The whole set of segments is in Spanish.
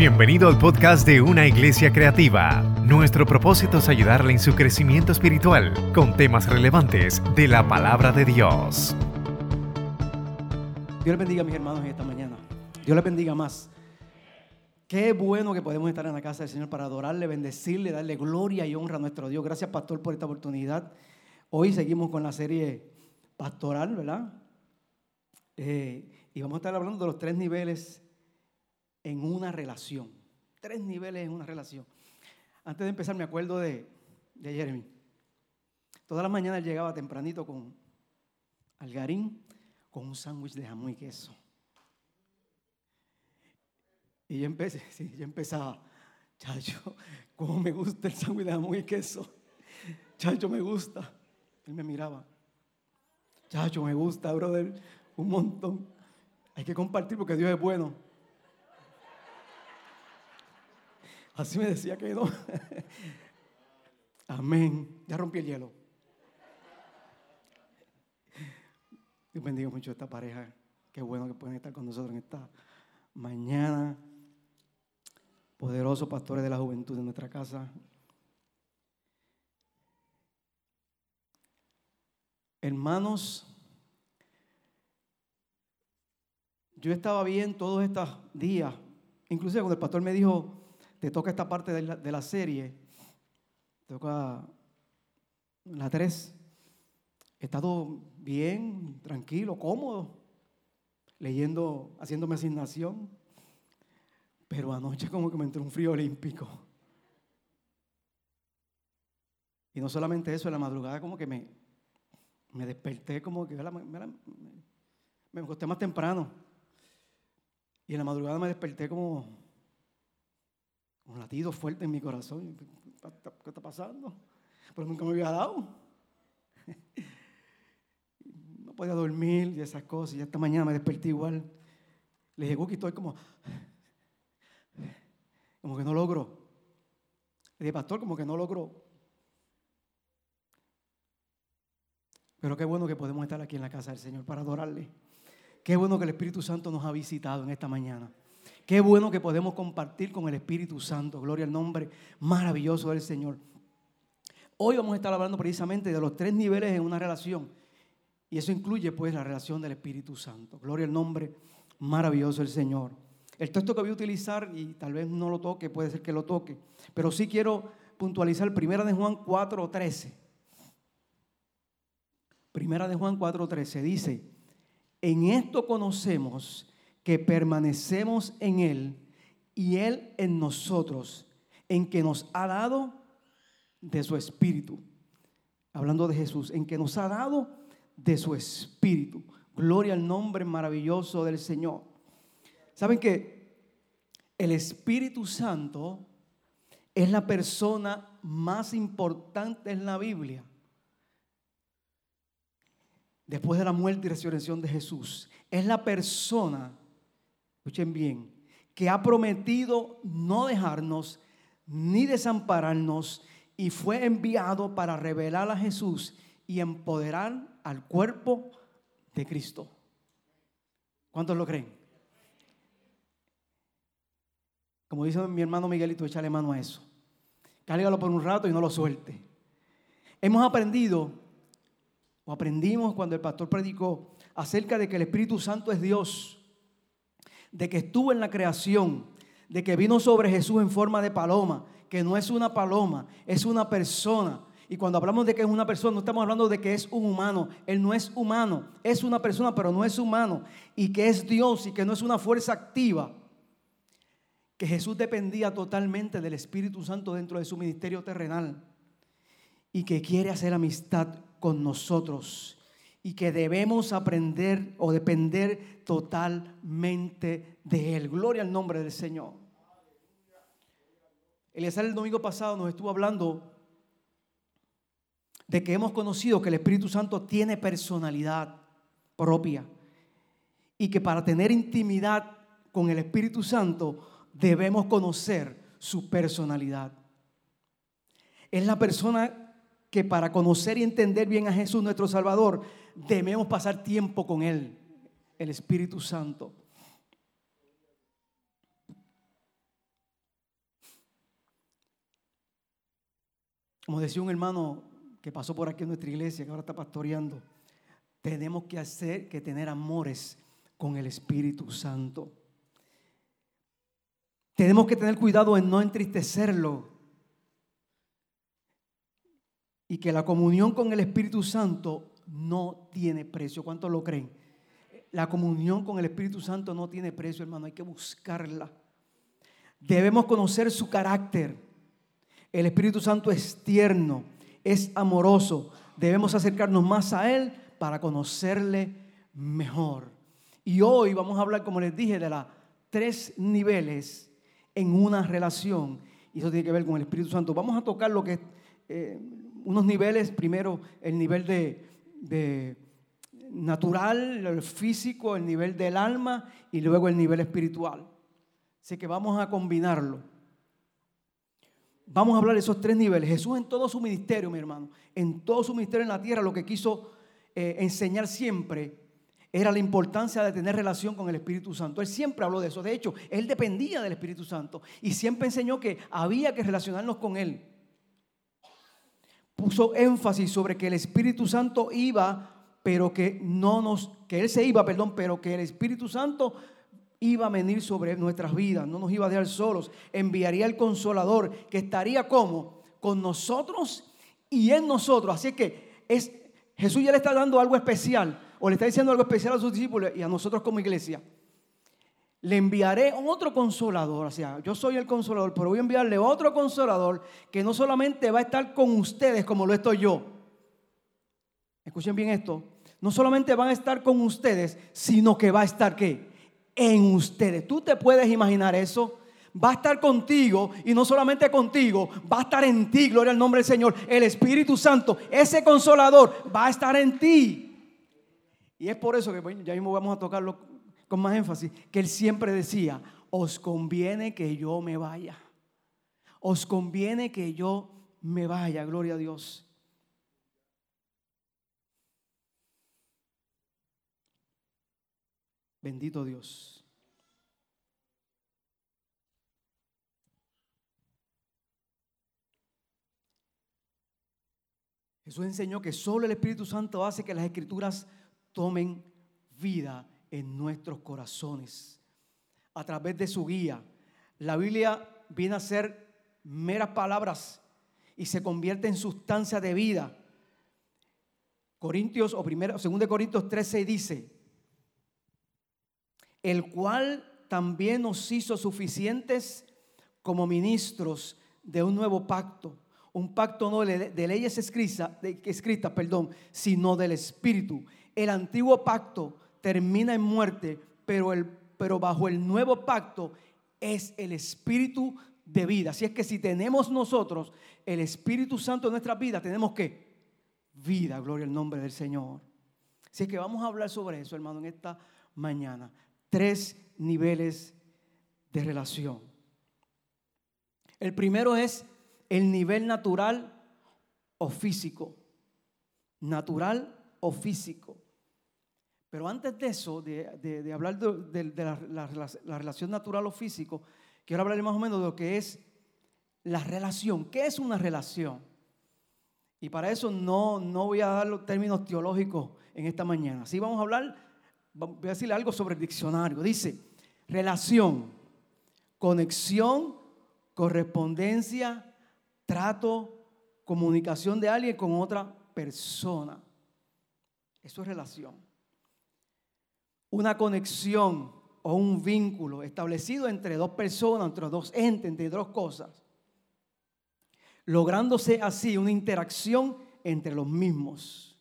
Bienvenido al podcast de Una Iglesia Creativa. Nuestro propósito es ayudarle en su crecimiento espiritual con temas relevantes de la palabra de Dios. Dios les bendiga mis hermanos esta mañana. Dios les bendiga más. Qué bueno que podemos estar en la casa del Señor para adorarle, bendecirle, darle gloria y honra a nuestro Dios. Gracias, pastor, por esta oportunidad. Hoy seguimos con la serie pastoral, ¿verdad? Eh, y vamos a estar hablando de los tres niveles en una relación. Tres niveles en una relación. Antes de empezar, me acuerdo de, de Jeremy. Todas las mañanas llegaba tempranito con algarín, con un sándwich de jamón y queso. Y yo empecé, sí, yo empezaba, chacho, cómo me gusta el sándwich de jamón y queso. Chacho, me gusta. Él me miraba. Chacho, me gusta, brother, un montón. Hay que compartir porque Dios es bueno. Así me decía que no. Amén. Ya rompí el hielo. Dios bendiga mucho a esta pareja. Qué bueno que pueden estar con nosotros en esta mañana. Poderosos pastores de la juventud de nuestra casa. Hermanos, yo estaba bien todos estos días. Inclusive cuando el pastor me dijo, te toca esta parte de la, de la serie, te toca la 3. He estado bien, tranquilo, cómodo, leyendo, haciéndome asignación. Pero anoche como que me entró un frío olímpico. Y no solamente eso, en la madrugada como que me, me desperté como que me, me, me acosté más temprano. Y en la madrugada me desperté como un latido fuerte en mi corazón. ¿Qué está pasando? Pero nunca me había dado. No podía dormir y esas cosas. Y esta mañana me desperté igual. Le dije, Guki, estoy como, como que no logro. Le dije, pastor, como que no logro. Pero qué bueno que podemos estar aquí en la casa del Señor para adorarle. Qué bueno que el Espíritu Santo nos ha visitado en esta mañana. Qué bueno que podemos compartir con el Espíritu Santo. Gloria al nombre maravilloso del Señor. Hoy vamos a estar hablando precisamente de los tres niveles en una relación. Y eso incluye pues la relación del Espíritu Santo. Gloria al nombre maravilloso del Señor. El texto que voy a utilizar, y tal vez no lo toque, puede ser que lo toque, pero sí quiero puntualizar Primera de Juan 4.13. Primera de Juan 4.13 dice, en esto conocemos que permanecemos en Él y Él en nosotros, en que nos ha dado de su Espíritu. Hablando de Jesús, en que nos ha dado de su Espíritu. Gloria al nombre maravilloso del Señor. ¿Saben que el Espíritu Santo es la persona más importante en la Biblia? Después de la muerte y resurrección de Jesús, es la persona escuchen bien, que ha prometido no dejarnos ni desampararnos y fue enviado para revelar a Jesús y empoderar al cuerpo de Cristo. ¿Cuántos lo creen? Como dice mi hermano Miguelito, échale mano a eso. Cárgalo por un rato y no lo suelte. Hemos aprendido, o aprendimos cuando el pastor predicó, acerca de que el Espíritu Santo es Dios de que estuvo en la creación, de que vino sobre Jesús en forma de paloma, que no es una paloma, es una persona. Y cuando hablamos de que es una persona, no estamos hablando de que es un humano. Él no es humano, es una persona, pero no es humano. Y que es Dios y que no es una fuerza activa. Que Jesús dependía totalmente del Espíritu Santo dentro de su ministerio terrenal. Y que quiere hacer amistad con nosotros y que debemos aprender o depender totalmente de Él. Gloria al nombre del Señor. Eliezer el domingo pasado nos estuvo hablando de que hemos conocido que el Espíritu Santo tiene personalidad propia y que para tener intimidad con el Espíritu Santo debemos conocer su personalidad. Es la persona que para conocer y entender bien a Jesús nuestro Salvador debemos pasar tiempo con Él, el Espíritu Santo. Como decía un hermano que pasó por aquí en nuestra iglesia, que ahora está pastoreando, tenemos que hacer que tener amores con el Espíritu Santo. Tenemos que tener cuidado en no entristecerlo. Y que la comunión con el Espíritu Santo no tiene precio. ¿Cuántos lo creen? La comunión con el Espíritu Santo no tiene precio, hermano. Hay que buscarla. Debemos conocer su carácter. El Espíritu Santo es tierno, es amoroso. Debemos acercarnos más a Él para conocerle mejor. Y hoy vamos a hablar, como les dije, de los tres niveles en una relación. Y eso tiene que ver con el Espíritu Santo. Vamos a tocar lo que eh, unos niveles. Primero, el nivel de, de natural, el físico, el nivel del alma y luego el nivel espiritual. Así que vamos a combinarlo. Vamos a hablar de esos tres niveles. Jesús en todo su ministerio, mi hermano, en todo su ministerio en la tierra, lo que quiso eh, enseñar siempre era la importancia de tener relación con el Espíritu Santo. Él siempre habló de eso. De hecho, él dependía del Espíritu Santo y siempre enseñó que había que relacionarnos con él. Puso énfasis sobre que el Espíritu Santo iba, pero que no nos, que él se iba, perdón, pero que el Espíritu Santo iba a venir sobre nuestras vidas, no nos iba a dejar solos, enviaría el consolador que estaría como con nosotros y en nosotros. Así que es, Jesús ya le está dando algo especial o le está diciendo algo especial a sus discípulos y a nosotros como iglesia. Le enviaré otro consolador, o sea, yo soy el consolador, pero voy a enviarle otro consolador que no solamente va a estar con ustedes como lo estoy yo. Escuchen bien esto, no solamente van a estar con ustedes, sino que va a estar ¿qué? en ustedes. ¿Tú te puedes imaginar eso? Va a estar contigo y no solamente contigo, va a estar en ti, gloria al nombre del Señor. El Espíritu Santo, ese consolador, va a estar en ti. Y es por eso que ya mismo vamos a tocarlo con más énfasis, que él siempre decía, os conviene que yo me vaya. Os conviene que yo me vaya, gloria a Dios. Bendito Dios. Jesús enseñó que solo el Espíritu Santo hace que las escrituras tomen vida en nuestros corazones a través de su guía. La Biblia viene a ser meras palabras y se convierte en sustancia de vida. Corintios o primero, segundo de Corintios 13 dice, el cual también nos hizo suficientes como ministros de un nuevo pacto, un pacto no de, leyes escritas, escrita, perdón, sino del Espíritu. El antiguo pacto termina en muerte, pero, el, pero bajo el nuevo pacto es el Espíritu de vida. Así es que si tenemos nosotros el Espíritu Santo en nuestra vida, tenemos que vida, gloria al nombre del Señor. Así es que vamos a hablar sobre eso, hermano, en esta mañana tres niveles de relación. El primero es el nivel natural o físico. Natural o físico. Pero antes de eso, de, hablar de, la, relación natural o físico, quiero hablar más o menos de lo que es la relación. ¿Qué es una relación? Y para eso no, no voy a dar los términos teológicos en esta mañana. Sí vamos a hablar voy a decirle algo sobre el diccionario. Dice, relación, conexión, correspondencia, trato, comunicación de alguien con otra persona. Eso es relación. Una conexión o un vínculo establecido entre dos personas, entre dos entes, entre dos cosas, lográndose así una interacción entre los mismos.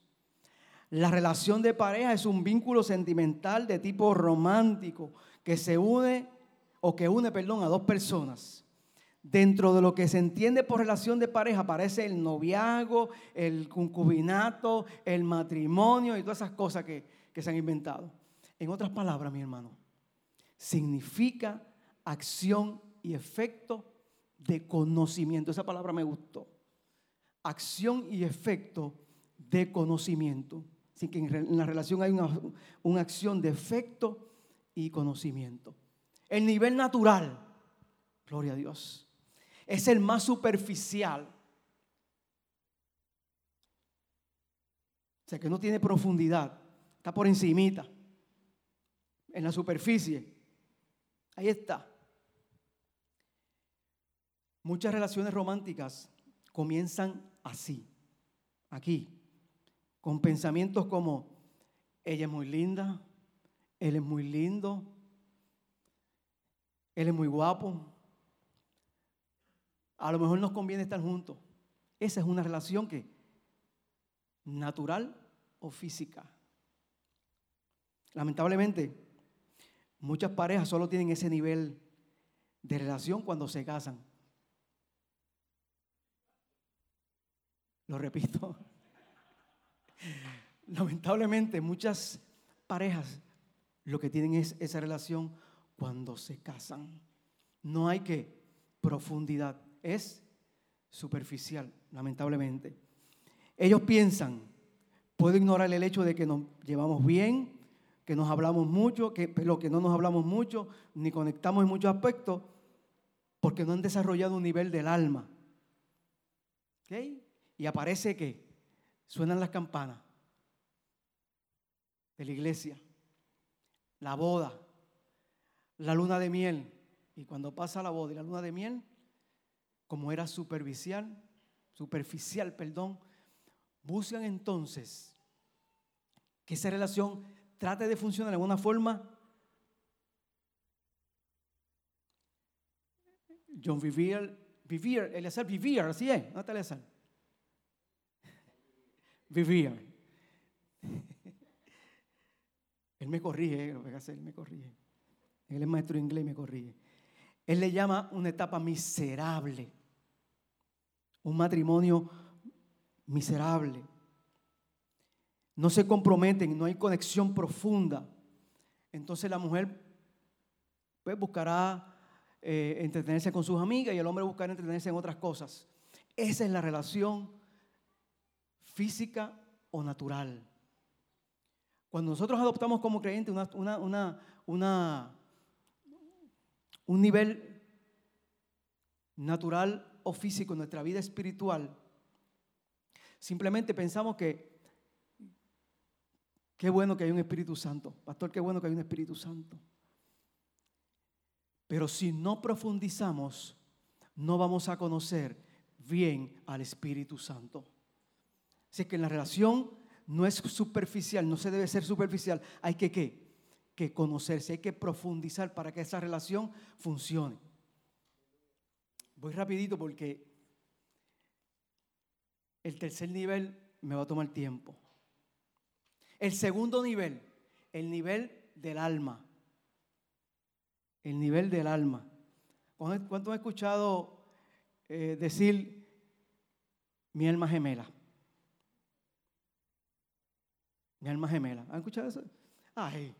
La relación de pareja es un vínculo sentimental de tipo romántico que se une o que une, perdón, a dos personas. Dentro de lo que se entiende por relación de pareja aparece el noviazgo, el concubinato, el matrimonio y todas esas cosas que, que se han inventado. En otras palabras, mi hermano, significa acción y efecto de conocimiento. Esa palabra me gustó. Acción y efecto de conocimiento. Así que en la relación hay una, acción de efecto y conocimiento. El nivel natural, gloria a Dios, es el más superficial. O sea, que no tiene profundidad, está por encimita, en la superficie. Ahí está. Muchas relaciones románticas comienzan así, aquí, con pensamientos como, ella es muy linda, él es muy lindo, él es muy guapo, a lo mejor nos conviene estar juntos. Esa es una relación que natural o física. Lamentablemente, muchas parejas solo tienen ese nivel de relación cuando se casan. Lo repito. Lamentablemente, muchas parejas lo que tienen es esa relación cuando se casan. No hay que profundidad, es superficial, lamentablemente. Ellos piensan, puedo ignorar el hecho de que nos llevamos bien, que nos hablamos mucho, que, pero que no nos hablamos mucho, ni conectamos en muchos aspectos, porque no han desarrollado un nivel del alma. ¿Okay? Y aparece que suenan las campanas de la iglesia, la boda, la luna de miel. Y cuando pasa la boda y la luna de miel, como era superficial, superficial, perdón, buscan entonces que esa relación trate de funcionar de alguna forma. John Vivier, Vivier, Eleazar Vivier, así es, no está Eleazar vivía. Él me corrige, él me corrige. Él es maestro de inglés y me corrige. Él le llama una etapa miserable. Un matrimonio miserable. No se comprometen, no hay conexión profunda. Entonces la mujer pues, buscará eh, entretenerse con sus amigas y el hombre buscará entretenerse en otras cosas. Esa es la relación física o natural. Cuando nosotros adoptamos como creyentes una, una, un nivel natural o físico en nuestra vida espiritual, simplemente pensamos que qué bueno que hay un Espíritu Santo. Pastor, qué bueno que hay un Espíritu Santo. Pero si no profundizamos, no vamos a conocer bien al Espíritu Santo. Así que en la relación no es superficial, no se debe ser superficial. Hay que que conocerse, hay que profundizar para que esa relación funcione. Voy rapidito porque el tercer nivel me va a tomar tiempo. El segundo nivel, el nivel del alma. El nivel del alma. ¿Cuánto he escuchado eh, decir mi alma gemela? Mi alma gemela. ¿Han escuchado eso? Ay,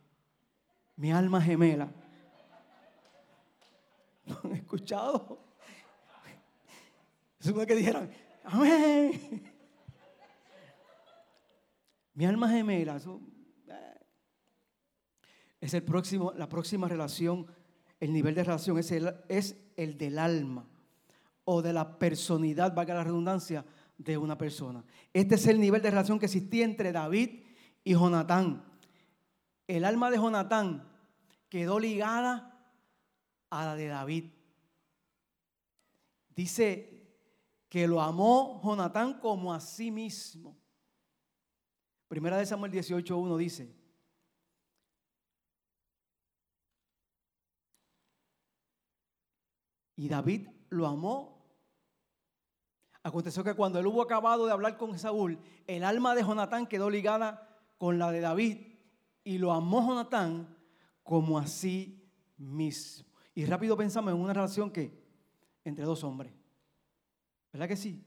mi alma gemela. ¿Lo han escuchado? Es que dijeran, amén. Mi alma gemela. Eh, es el próximo, la próxima relación, el nivel de relación es el, es el del alma o de la personalidad, valga la redundancia, de una persona. Este es el nivel de relación que existía entre David y Jonatán. El alma de Jonatán quedó ligada a la de David. Dice que lo amó Jonatán como a sí mismo. Primera de Samuel 18.1 dice, y David lo amó. Aconteció que cuando él hubo acabado de hablar con Saúl, el alma de Jonatán quedó ligada con la de David y lo amó Jonatán como a sí mismo. Y rápido pensamos en una relación que entre dos hombres. ¿Verdad que sí?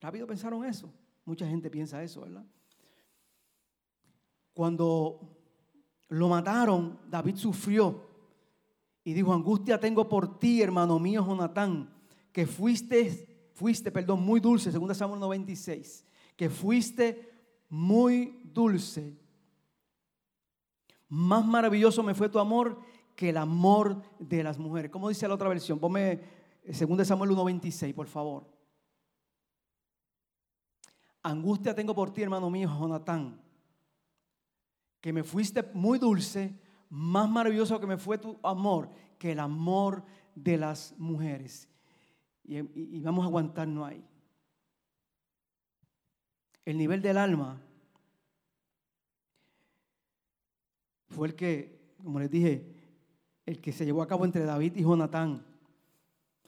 Rápido pensaron eso. Mucha gente piensa eso, ¿verdad? Cuando lo mataron, David sufrió y dijo, angustia tengo por ti, hermano mío Jonatán, que fuiste, fuiste, perdón, muy dulce, según Samuel 96, que fuiste muy dulce. Más maravilloso me fue tu amor que el amor de las mujeres. ¿Cómo dice la otra versión? Ponme 2 Samuel 1.26, por favor. angustia tengo por ti, hermano mío, Jonatán, que me fuiste muy dulce, más maravilloso que me fue tu amor, que el amor de las mujeres. Y, vamos a aguantarnos ahí. El nivel del alma fue el que, como les dije, el que se llevó a cabo entre David y Jonatán.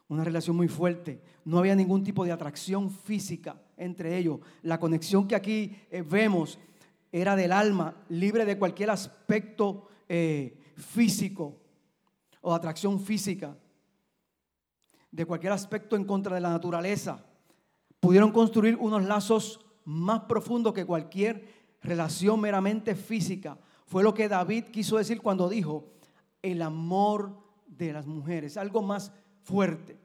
Una relación muy fuerte. No había ningún tipo de atracción física entre ellos. La conexión que aquí eh, vemos era del alma, libre de cualquier aspecto eh, físico o atracción física, de cualquier aspecto en contra de la naturaleza. Pudieron construir unos lazos más profundos que cualquier relación meramente física. Fue lo que David quiso decir cuando dijo, el amor de las mujeres, algo más fuerte.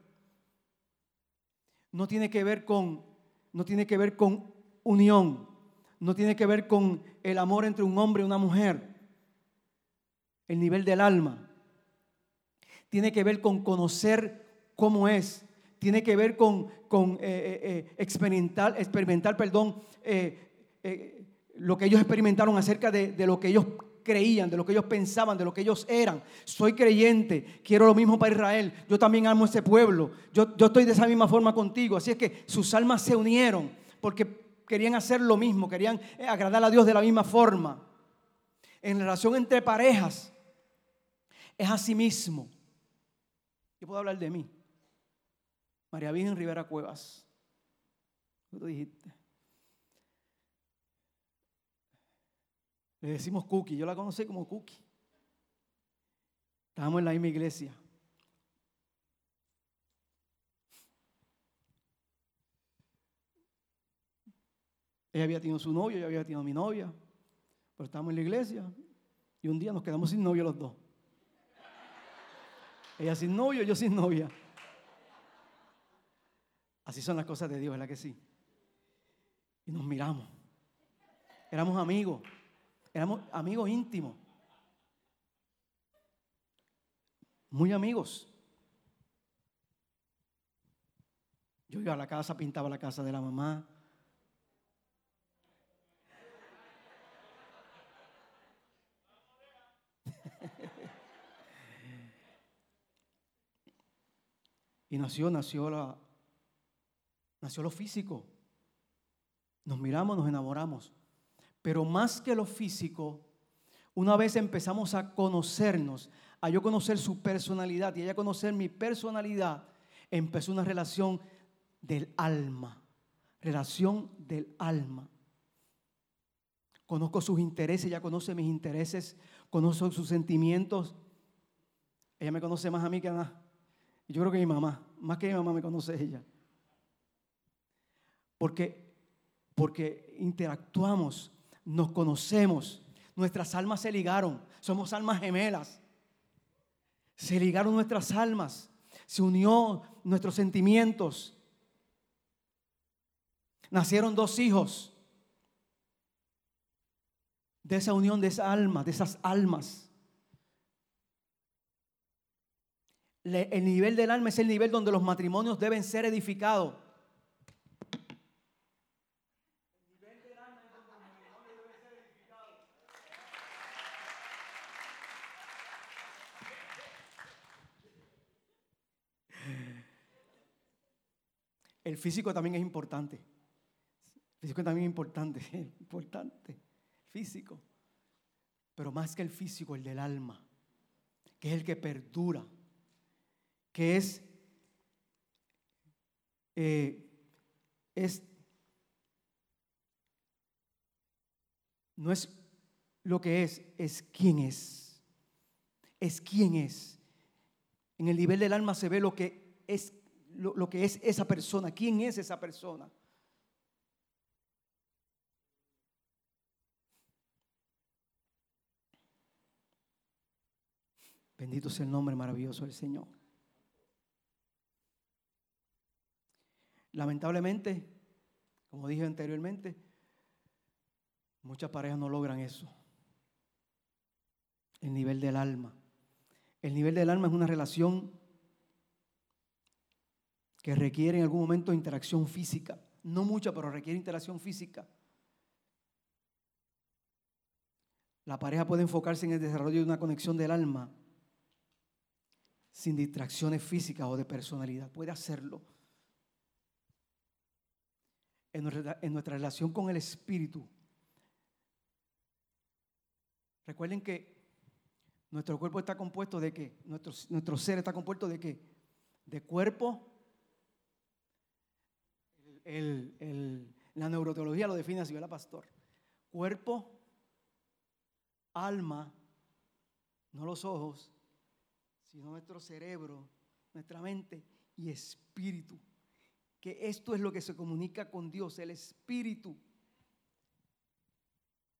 No tiene que ver con no tiene que ver con unión, no tiene que ver con el amor entre un hombre y una mujer, el nivel del alma. Tiene que ver con conocer cómo es, tiene que ver con, con eh, eh, eh, experimentar, experimentar perdón, lo que ellos experimentaron acerca de, de lo que ellos creían, de lo que ellos pensaban, de lo que ellos eran. Soy creyente, quiero lo mismo para Israel. Yo también amo ese pueblo. Yo, yo estoy de esa misma forma contigo. Así es que sus almas se unieron porque querían hacer lo mismo, querían eh, agradar a Dios de la misma forma. En relación entre parejas, es así mismo. Yo puedo hablar de mí. María Virgen Rivera Cuevas. Tú dijiste. Le decimos Cookie, yo la conocí como Cookie. Estábamos en la misma iglesia. Ella había tenido su novio, yo había tenido mi novia, pero estábamos en la iglesia y un día nos quedamos sin novio los dos. Ella sin novio, yo sin novia. Así son las cosas de Dios, ¿verdad que sí? Y nos miramos. Éramos amigos. Éramos amigos íntimos. Muy amigos. Yo iba a la casa, pintaba la casa de la mamá. Y nació, nació la, nació lo físico. Nos miramos, nos enamoramos. Pero más que lo físico, una vez empezamos a conocernos, a yo conocer su personalidad y ella conocer mi personalidad, empezó una relación del alma, relación del alma. Conozco sus intereses, ella conoce mis intereses, conozco sus sentimientos. Ella me conoce más a mí que a nada. Yo creo que mi mamá, más que mi mamá me conoce ella. Porque, porque interactuamos nos conocemos, nuestras almas se ligaron, somos almas gemelas. Se ligaron nuestras almas, se unió nuestros sentimientos. Nacieron dos hijos de esa unión, de esa alma, de esas almas. El nivel del alma es el nivel donde los matrimonios deben ser edificados. El físico también es importante. El físico también es importante, importante. Físico. Pero más que el físico, el del alma, que es el que perdura, que es, eh, es, no es lo que es, es quién es. Es quién es. En el nivel del alma se ve lo que es lo, que es esa persona, quién es esa persona. Bendito sea el nombre maravilloso del Señor. Lamentablemente, como dije anteriormente, muchas parejas no logran eso. El nivel del alma. El nivel del alma es una relación que requiere en algún momento interacción física. no mucha, pero requiere interacción física. La pareja puede enfocarse en el desarrollo de una conexión del alma sin distracciones físicas o de personalidad. Puede hacerlo. En nuestra, relación con el Espíritu. Recuerden que nuestro cuerpo está compuesto de qué? Nuestro, nuestro ser está compuesto de qué? De cuerpo. la neuroteología lo define así, ¿verdad, pastor? Cuerpo, alma, no los ojos, sino nuestro cerebro, nuestra mente y espíritu. Que esto es lo que se comunica con Dios, el espíritu.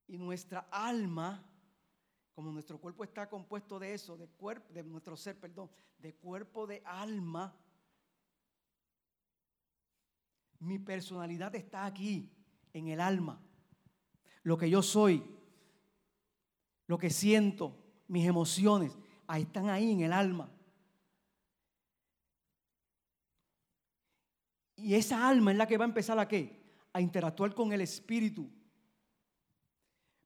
Y nuestra alma, como nuestro cuerpo está compuesto de eso, de cuerpo, de nuestro ser, perdón, de cuerpo de alma, mi personalidad está aquí, en el alma. Lo que yo soy, lo que siento, mis emociones, ahí están ahí en el alma. Y esa alma es la que va a empezar a qué? A interactuar con el espíritu.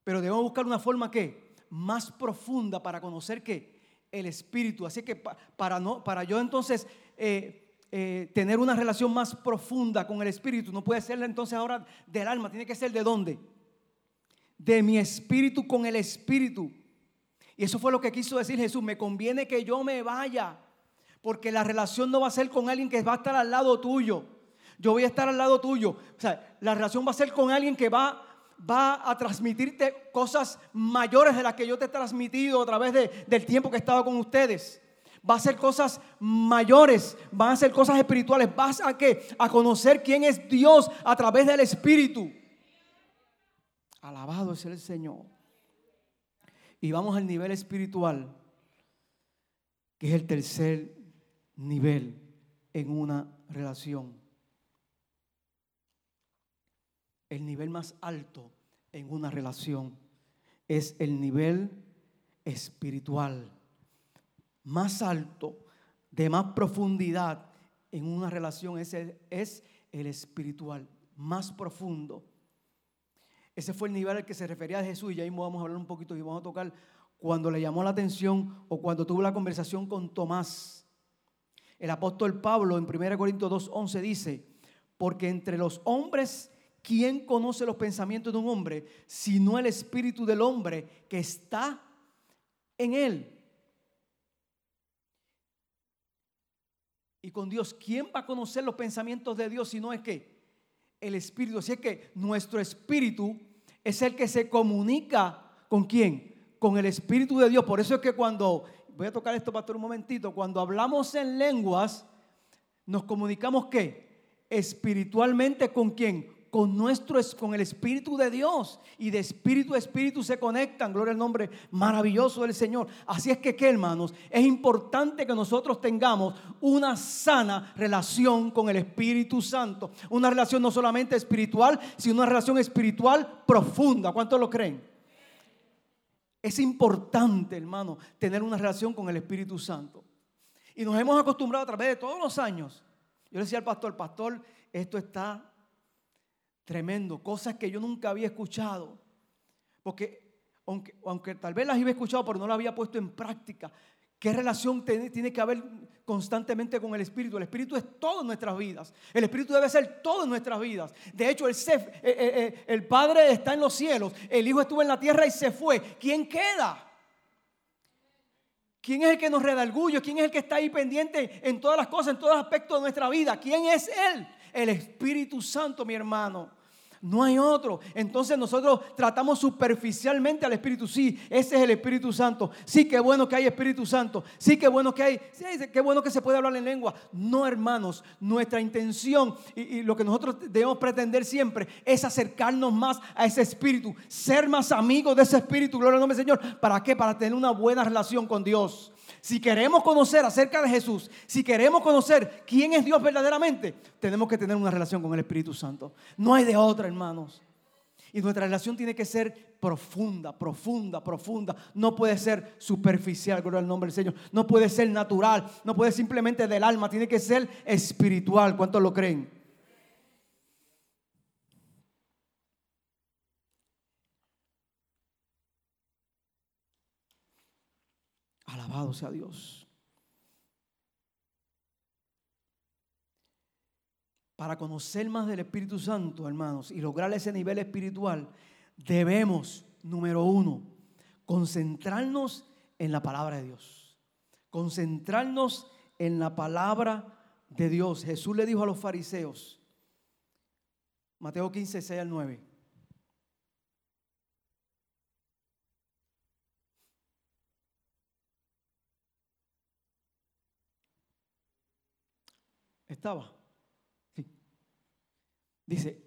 Pero debemos buscar una forma que más profunda para conocer que el espíritu. Así que para, no, para yo entonces eh, eh, tener una relación más profunda con el espíritu, no puede ser entonces ahora del alma, tiene que ser de dónde? De mi espíritu con el espíritu. Y eso fue lo que quiso decir Jesús. Me conviene que yo me vaya. Porque la relación no va a ser con alguien que va a estar al lado tuyo. Yo voy a estar al lado tuyo. O sea, la relación va a ser con alguien que va, va a transmitirte cosas mayores de las que yo te he transmitido a través del tiempo que he estado con ustedes. Va a ser cosas mayores, van a ser cosas espirituales. Vas a? A conocer quién es Dios a través del Espíritu. Alabado es el Señor y vamos al nivel espiritual, que es el tercer nivel en una relación. El nivel más alto en una relación es el nivel espiritual. Más alto, de más profundidad en una relación es el, es el espiritual, más profundo. Ese fue el nivel al que se refería Jesús y ya mismo vamos a hablar un poquito y vamos a tocar cuando le llamó la atención o cuando tuvo la conversación con Tomás. El apóstol Pablo en 1 Corintios 2.11 dice, porque entre los hombres, ¿quién conoce los pensamientos de un hombre sino el espíritu del hombre que está en él? Y con Dios, ¿quién va a conocer los pensamientos de Dios si no es que el espíritu? Así es que nuestro espíritu es el que se comunica con quién? Con el Espíritu de Dios. Por eso es que cuando, voy a tocar esto, pastor, un momentito, cuando hablamos en lenguas, nos comunicamos qué? Espiritualmente con quién? Con nuestro con el espíritu de Dios y de espíritu a espíritu se conectan. Gloria al nombre maravilloso del Señor. Así es que qué, hermanos, es importante que nosotros tengamos una sana relación con el Espíritu Santo, una relación no solamente espiritual, sino una relación espiritual profunda. ¿Cuántos lo creen? Es importante, hermano, tener una relación con el Espíritu Santo. Y nos hemos acostumbrado a través de todos los años. Yo le decía al pastor, pastor, esto está Tremendo, cosas que yo nunca había escuchado. Porque aunque, tal vez las había escuchado, pero no las había puesto en práctica. ¿Qué relación tiene que haber constantemente con el Espíritu? El Espíritu es todo en nuestras vidas. El Espíritu debe ser todo en nuestras vidas. De hecho, el, eh, eh, eh, el Padre está en los cielos, el Hijo estuvo en la tierra y se fue. ¿Quién queda? ¿Quién es el que nos redarguye? ¿Quién es el que está ahí pendiente en todas las cosas, en todos los aspectos de nuestra vida? ¿Quién es Él? El Espíritu Santo, mi hermano. No hay otro. Entonces nosotros tratamos superficialmente al Espíritu. Sí, ese es el Espíritu Santo. Sí, qué bueno que hay Espíritu Santo. Sí, qué bueno que hay. Sí, qué bueno que se puede hablar en lengua. No, hermanos. Nuestra intención y, lo que nosotros debemos pretender siempre es acercarnos más a ese Espíritu. Ser más amigos de ese Espíritu. Gloria al nombre del Señor. ¿Para qué? Para tener una buena relación con Dios. Si queremos conocer acerca de Jesús, si queremos conocer quién es Dios verdaderamente, tenemos que tener una relación con el Espíritu Santo. No hay de otra, hermanos. Y nuestra relación tiene que ser profunda, profunda, profunda. No puede ser superficial, gloria al nombre del Señor. No puede ser natural, no puede simplemente del alma, tiene que ser espiritual. ¿Cuántos lo creen? Sea Dios. Para conocer más del Espíritu Santo, hermanos, y lograr ese nivel espiritual, debemos, número uno, concentrarnos en la palabra de Dios. Concentrarnos en la palabra de Dios. Jesús le dijo a los fariseos, Mateo 15, 6 al 9. Dice,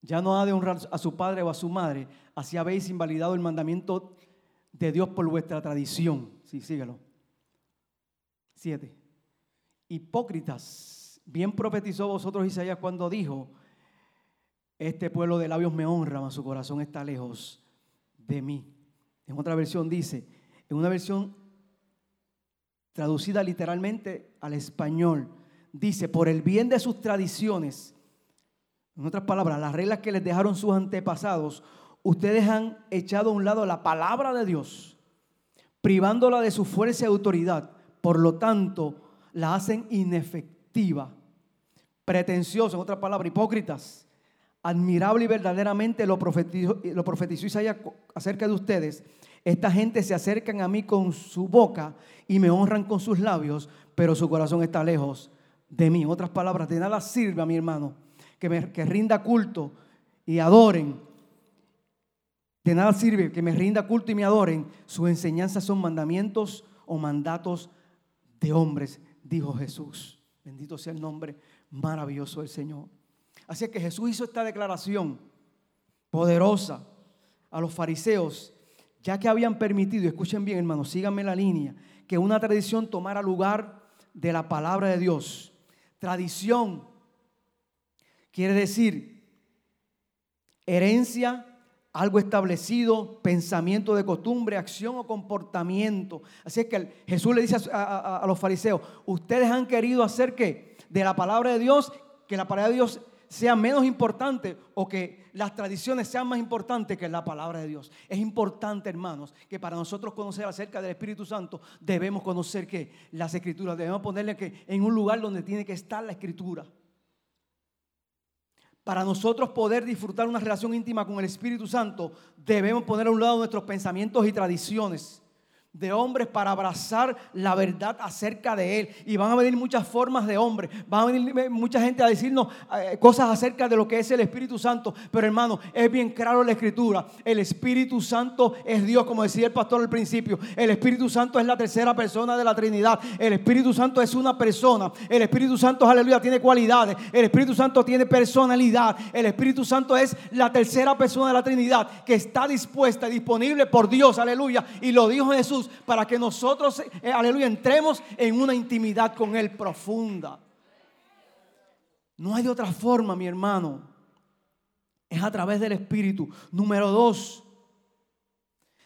ya no ha de honrar a su padre o a su madre, así habéis invalidado el mandamiento de Dios por vuestra tradición. Sí, síguelo. Siete. Hipócritas, bien profetizó vosotros Isaías cuando dijo, este pueblo de labios me honra, mas su corazón está lejos de mí. En otra versión dice, en una versión traducida literalmente al español, dice, por el bien de sus tradiciones, en otras palabras, las reglas que les dejaron sus antepasados, ustedes han echado a un lado la palabra de Dios, privándola de su fuerza y autoridad. Por lo tanto, la hacen inefectiva, pretenciosa, en otras palabras, hipócritas admirable y verdaderamente lo profetizó, lo profetizó Isaías acerca de ustedes. Esta gente se acercan a mí con su boca y me honran con sus labios, pero su corazón está lejos de mí. Otras palabras, de nada sirve a mi hermano que, me, que rinda culto y adoren. De nada sirve que me rinda culto y me adoren. Sus enseñanzas son mandamientos o mandatos de hombres, dijo Jesús. Bendito sea el nombre maravilloso del Señor. Así que Jesús hizo esta declaración poderosa a los fariseos, ya que habían permitido, escuchen bien hermanos, síganme la línea, que una tradición tomara lugar de la palabra de Dios. Tradición quiere decir herencia, algo establecido, pensamiento de costumbre, acción o comportamiento. Así es que Jesús le dice a, a los fariseos, ustedes han querido hacer que de la palabra de Dios, que la palabra de Dios sea menos importante o que las tradiciones sean más importantes que la palabra de Dios. Es importante, hermanos, que para nosotros conocer acerca del Espíritu Santo debemos conocer que las escrituras, debemos ponerle que en un lugar donde tiene que estar la escritura. Para nosotros poder disfrutar una relación íntima con el Espíritu Santo, debemos poner a un lado nuestros pensamientos y tradiciones de hombres para abrazar la verdad acerca de Él. Y van a venir muchas formas de hombres. Van a venir mucha gente a decirnos eh, cosas acerca de lo que es el Espíritu Santo. Pero hermano, es bien claro la Escritura. El Espíritu Santo es Dios, como decía el pastor al principio. El Espíritu Santo es la tercera persona de la Trinidad. El Espíritu Santo es una persona. El Espíritu Santo, aleluya, tiene cualidades. El Espíritu Santo tiene personalidad. El Espíritu Santo es la tercera persona de la Trinidad que está dispuesta disponible por Dios, aleluya. Y lo dijo Jesús para que nosotros, eh, aleluya, entremos en una intimidad con Él profunda. No hay de otra forma, mi hermano. Es a través del Espíritu. Número dos,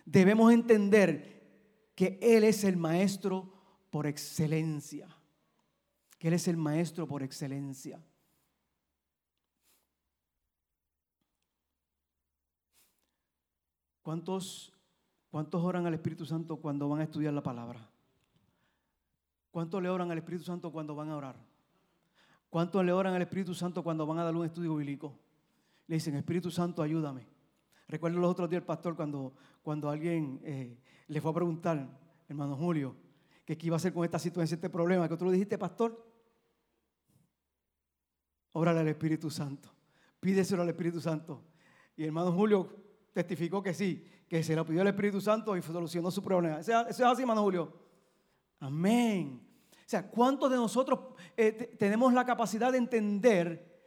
debemos entender que Él es el Maestro por excelencia. Que Él es el Maestro por excelencia. ¿Cuántos ¿Cuántos oran al Espíritu Santo cuando van a estudiar la palabra? ¿Cuántos le oran al Espíritu Santo cuando van a orar? ¿Cuántos le oran al Espíritu Santo cuando van a dar un estudio bíblico? Le dicen, Espíritu Santo, ayúdame. Recuerdo los otros días el pastor cuando, cuando alguien eh, le fue a preguntar, hermano Julio, que qué iba a hacer con esta situación, este problema, que tú le dijiste, pastor, órale al Espíritu Santo, pídeselo al Espíritu Santo. Y hermano Julio testificó que sí, que se lo pidió el Espíritu Santo y solucionó su problema. Eso, es así, hermano Julio. Amén. O sea, ¿cuántos de nosotros eh, tenemos la capacidad de entender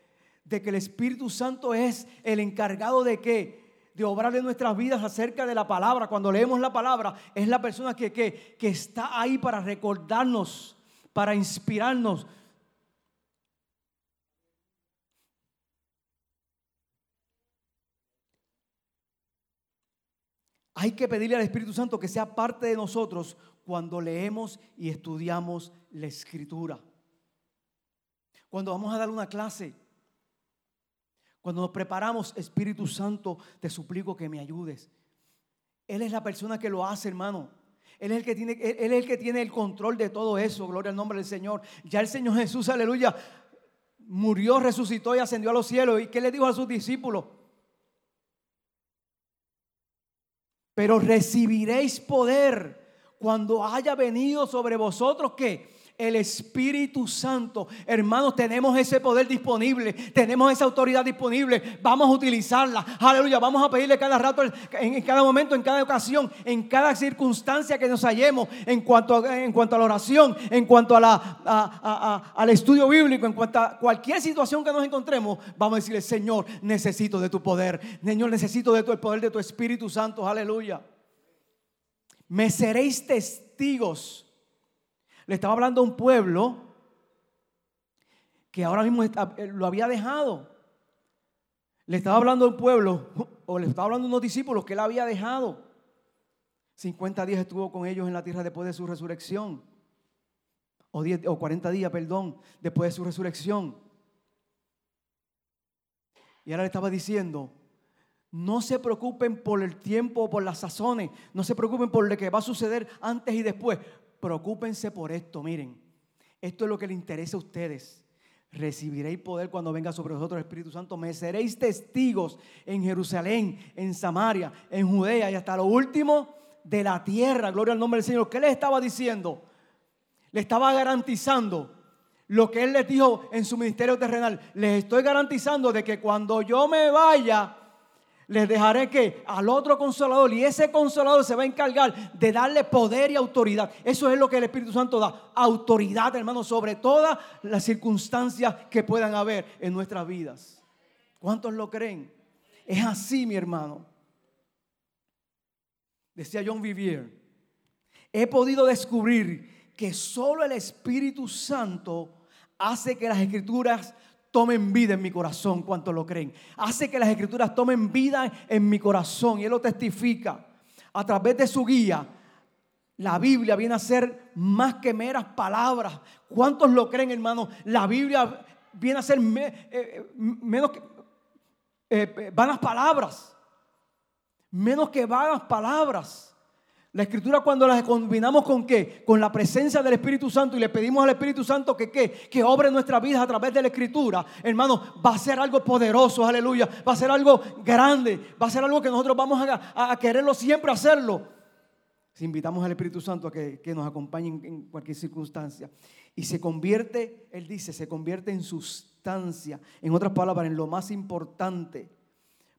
de que el Espíritu Santo es el encargado de qué? De obrar en nuestras vidas acerca de la palabra. Cuando leemos la palabra, es la persona que, que, que está ahí para recordarnos, para inspirarnos, Hay que pedirle al Espíritu Santo que sea parte de nosotros cuando leemos y estudiamos la Escritura. Cuando vamos a dar una clase, Cuando nos preparamos, Espíritu Santo, te suplico que me ayudes. Él es la persona que lo hace, hermano. Él es, el que tiene, él es el que tiene el control de todo eso. Gloria al nombre del Señor. Ya el Señor Jesús, aleluya, murió, resucitó y ascendió a los cielos. ¿Y qué le dijo a sus discípulos? Pero recibiréis poder cuando haya venido sobre vosotros que el Espíritu Santo. Hermanos, tenemos ese poder disponible, tenemos esa autoridad disponible. Vamos a utilizarla. Aleluya. Vamos a pedirle cada rato, en, cada momento, en cada ocasión, en cada circunstancia que nos hallemos, en cuanto a, la oración, en cuanto a la, al estudio bíblico, en cuanto a cualquier situación que nos encontremos. Vamos a decirle, Señor, necesito de tu poder. Señor, necesito de tu el poder de tu Espíritu Santo. Aleluya. Me seréis testigos le estaba hablando a un pueblo que ahora mismo eh, lo había dejado. Le estaba hablando a un pueblo, o le estaba hablando a unos discípulos que él había dejado. 50 días estuvo con ellos en la tierra después de su resurrección. O, 10, o 40 días, perdón, después de su resurrección. Y ahora le estaba diciendo, no se preocupen por el tiempo o por las sazones. No se preocupen por lo que va a suceder antes y después preocúpense por esto, miren, esto es lo que le interesa a ustedes. Recibiréis poder cuando venga sobre vosotros el Espíritu Santo. Me seréis testigos en Jerusalén, en Samaria, en Judea y hasta lo último de la tierra. Gloria al nombre del Señor. ¿Qué les estaba diciendo? Le estaba garantizando lo que Él les dijo en su ministerio terrenal. Les estoy garantizando de que cuando yo me vaya, les dejaré que al otro consolador y ese consolador se va a encargar de darle poder y autoridad. Eso es lo que el Espíritu Santo da, autoridad, hermano, sobre todas las circunstancias que puedan haber en nuestras vidas. ¿Cuántos lo creen? Es así, mi hermano. Decía John Vivier, he podido descubrir que solo el Espíritu Santo hace que las escrituras tomen vida en mi corazón, cuanto lo creen. Hace que las escrituras tomen vida en mi corazón y Él lo testifica. A través de su guía, la Biblia viene a ser más que meras palabras. ¿Cuántos lo creen, hermano? La Biblia viene a ser eh, eh, menos que eh, vanas palabras. Menos que vanas palabras. La escritura cuando la combinamos con qué? Con la presencia del Espíritu Santo y le pedimos al Espíritu Santo que qué? Que obre nuestra vida a través de la escritura. Hermano, va a ser algo poderoso, aleluya. Va a ser algo grande. Va a ser algo que nosotros vamos a, quererlo siempre hacerlo. Si invitamos al Espíritu Santo a que, nos acompañe en cualquier circunstancia. Y se convierte, él dice, se convierte en sustancia. En otras palabras, en lo más importante.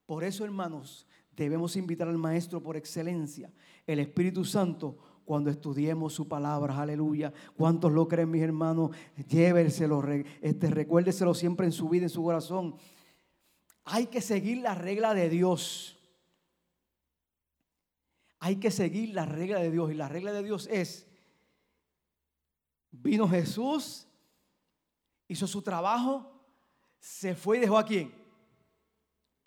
Por eso, hermanos, debemos invitar al Maestro por excelencia el Espíritu Santo cuando estudiemos su palabra, aleluya. ¿Cuántos lo creen, mis hermanos? Llévenselo, este, recuérdeselo siempre en su vida, en su corazón. Hay que seguir la regla de Dios. Hay que seguir la regla de Dios. Y la regla de Dios es, vino Jesús, hizo su trabajo, se fue y dejó a quién?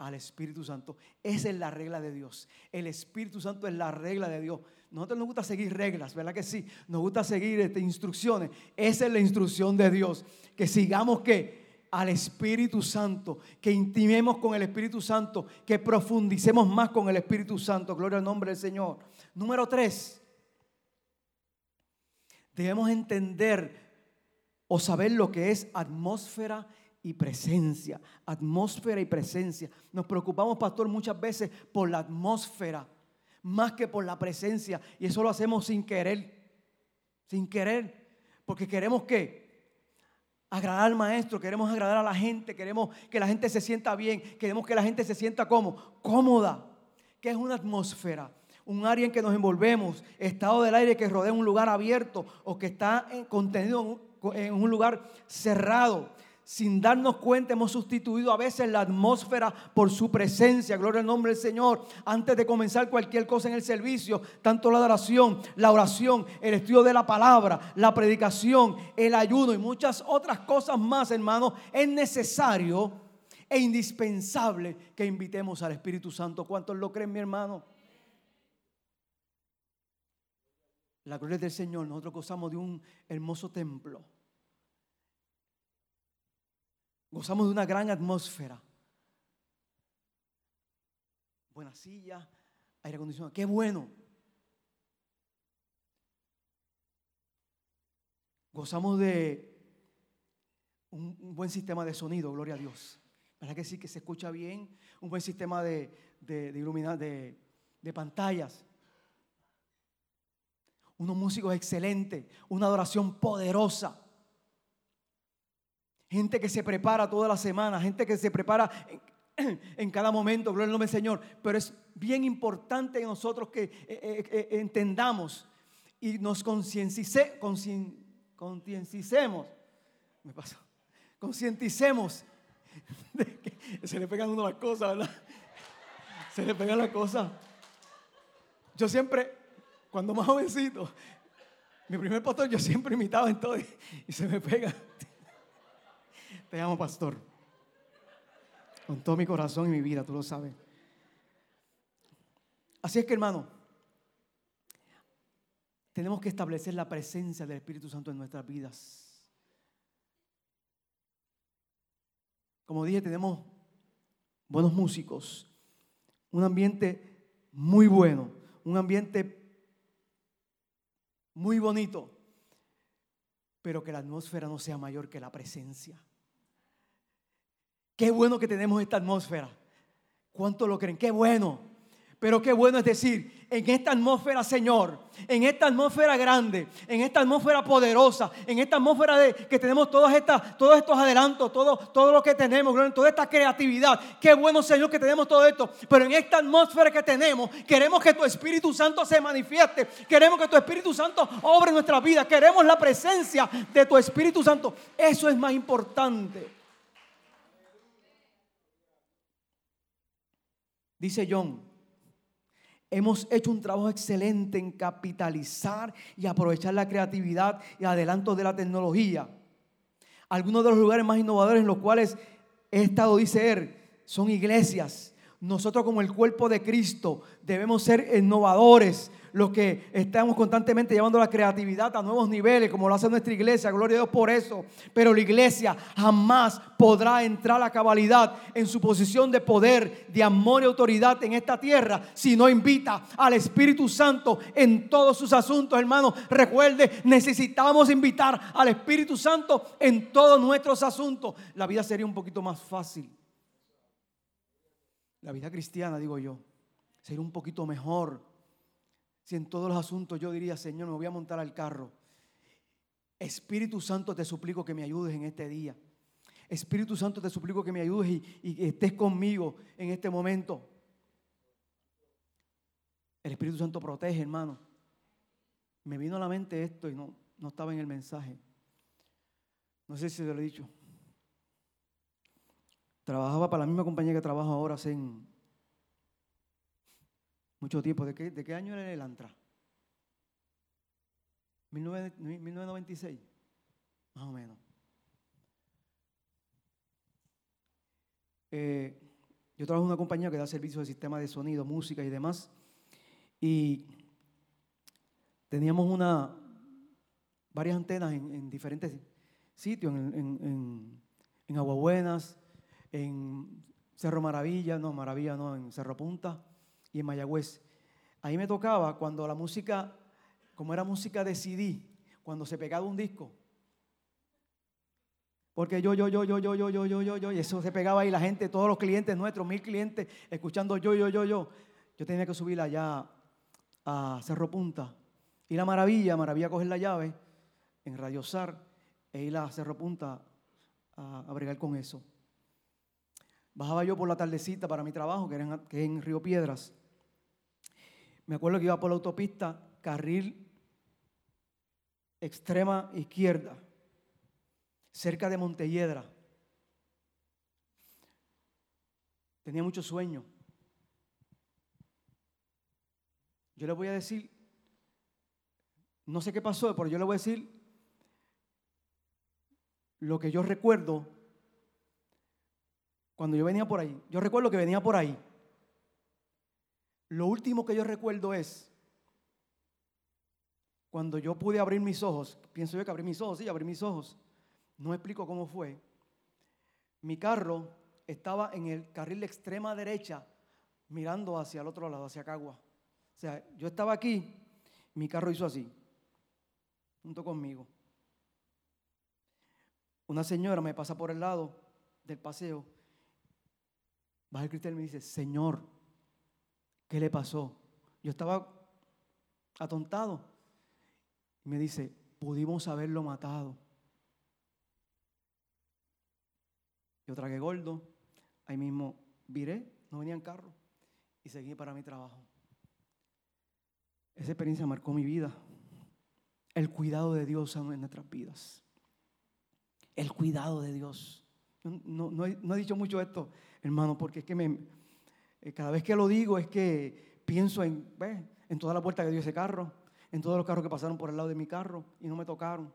Al Espíritu Santo. Esa es la regla de Dios. El Espíritu Santo es la regla de Dios. Nosotros nos gusta seguir reglas, ¿verdad que sí? Nos gusta seguir este, instrucciones. Esa es la instrucción de Dios. Que sigamos que al Espíritu Santo, que intimemos con el Espíritu Santo, que profundicemos más con el Espíritu Santo. Gloria al nombre del Señor. Número tres, debemos entender o saber lo que es atmósfera y presencia, atmósfera y presencia. Nos preocupamos, pastor, muchas veces por la atmósfera, más que por la presencia. Y eso lo hacemos sin querer, sin querer, porque queremos que agradar al maestro, queremos agradar a la gente, queremos que la gente se sienta bien, queremos que la gente se sienta como cómoda, que es una atmósfera un área en que nos envolvemos, estado del aire que rodea un lugar abierto o que está contenido en un lugar cerrado sin darnos cuenta, hemos sustituido a veces la atmósfera por su presencia. Gloria al nombre del Señor. Antes de comenzar cualquier cosa en el servicio, tanto la adoración, la oración, el estudio de la palabra, la predicación, el ayuno y muchas otras cosas más, hermanos, es necesario e indispensable que invitemos al Espíritu Santo. ¿Cuántos lo creen, mi hermano? La gloria del Señor, nosotros gozamos de un hermoso templo Gozamos de una gran atmósfera. buena silla, aire acondicionado. Qué bueno. Gozamos de un, buen sistema de sonido, gloria a Dios. ¿Verdad que sí que se escucha bien? Un buen sistema de, de, iluminar, de, de pantallas. Unos músicos excelentes, una adoración poderosa. Gente que se prepara toda la semana, gente que se prepara en, cada momento, gloria al nombre del Señor. Pero es bien importante nosotros que eh, eh, eh, entendamos y nos conciencicemos, me pasó, concienticemos se le pegan uno las cosas, ¿verdad? Se le pegan las cosas. Yo siempre, cuando más jovencito, mi primer pastor, yo siempre imitaba en todo y se me pega. Te amo, pastor. Con todo mi corazón y mi vida, tú lo sabes. Así es que, hermano, tenemos que establecer la presencia del Espíritu Santo en nuestras vidas. Como dije, tenemos buenos músicos, un ambiente muy bueno, un ambiente muy bonito, pero que la atmósfera no sea mayor que la presencia. Qué bueno que tenemos esta atmósfera. ¿Cuánto lo creen? Qué bueno. Pero qué bueno es decir, en esta atmósfera, Señor, en esta atmósfera grande, en esta atmósfera poderosa, en esta atmósfera de que tenemos todos estos adelantos, todo, todo lo que tenemos, toda esta creatividad. Qué bueno, Señor, que tenemos todo esto. Pero en esta atmósfera que tenemos, queremos que tu Espíritu Santo se manifieste. Queremos que tu Espíritu Santo obre en nuestra vida. Queremos la presencia de tu Espíritu Santo. Eso es más importante. Dice John, hemos hecho un trabajo excelente en capitalizar y aprovechar la creatividad y adelantos de la tecnología. Algunos de los lugares más innovadores en los cuales he estado, dice él, son iglesias. Nosotros como el cuerpo de Cristo debemos ser innovadores, los que estamos constantemente llevando la creatividad a nuevos niveles, como lo hace nuestra iglesia, gloria a Dios por eso. Pero la iglesia jamás podrá entrar a cabalidad en su posición de poder, de amor y autoridad en esta tierra si no invita al Espíritu Santo en todos sus asuntos, hermanos. Recuerde, necesitamos invitar al Espíritu Santo en todos nuestros asuntos. La vida sería un poquito más fácil. La vida cristiana, digo yo, sería un poquito mejor si en todos los asuntos yo diría, Señor, me voy a montar al carro. Espíritu Santo, te suplico que me ayudes en este día. Espíritu Santo, te suplico que me ayudes y, que estés conmigo en este momento. El Espíritu Santo protege, hermano. Me vino a la mente esto y no, no estaba en el mensaje. No sé si se lo he dicho. Trabajaba para la misma compañía que trabajo ahora hace mucho tiempo. ¿De qué, de qué año era el ANTRA? 1996, más o menos. Eh, yo trabajo en una compañía que da servicio de sistema de sonido, música y demás. Y teníamos una, varias antenas en, diferentes sitios, en, en, en Aguabuenas, en Cerro Maravilla, no, Maravilla no, en Cerro Punta, y en Mayagüez. Ahí me tocaba cuando la música, como era música de CD, cuando se pegaba un disco. Porque yo, yo, yo, yo, yo, yo, yo, yo, yo, yo, y eso se pegaba ahí la gente, todos los clientes nuestros, mil clientes, escuchando yo, yo, yo, yo. Yo tenía que subir allá a Cerro Punta. Y la maravilla, maravilla coger la llave en Radio Sar e ir a Cerro Punta a, a bregar con eso. Bajaba yo por la tardecita para mi trabajo, que, era que en Río Piedras. Me acuerdo que iba por la autopista, carril extrema izquierda, cerca de Montelledra. Tenía mucho sueño. Yo le voy a decir, no sé qué pasó, pero yo le voy a decir lo que yo recuerdo cuando yo venía por ahí. Yo recuerdo que venía por ahí. Lo último que yo recuerdo es cuando yo pude abrir mis ojos, pienso yo que abrí mis ojos, sí, abrí mis ojos, no explico cómo fue. Mi carro estaba en el carril de extrema derecha mirando hacia el otro lado, hacia Cagua. O sea, yo estaba aquí, mi carro hizo así, junto conmigo. Una señora me pasa por el lado del paseo, baja el cristal y me dice, Señor, ¿qué le pasó? Yo estaba atontado. Me dice, pudimos haberlo matado. Yo tragué gordo, ahí mismo viré, no venía en carro y seguí para mi trabajo. Esa experiencia marcó mi vida. El cuidado de Dios en nuestras vidas. El cuidado de Dios. No, he, dicho mucho esto, hermano, porque es que me, cada vez que lo digo es que pienso en, en toda la puerta que dio ese carro, en todos los carros que pasaron por el lado de mi carro y no me tocaron.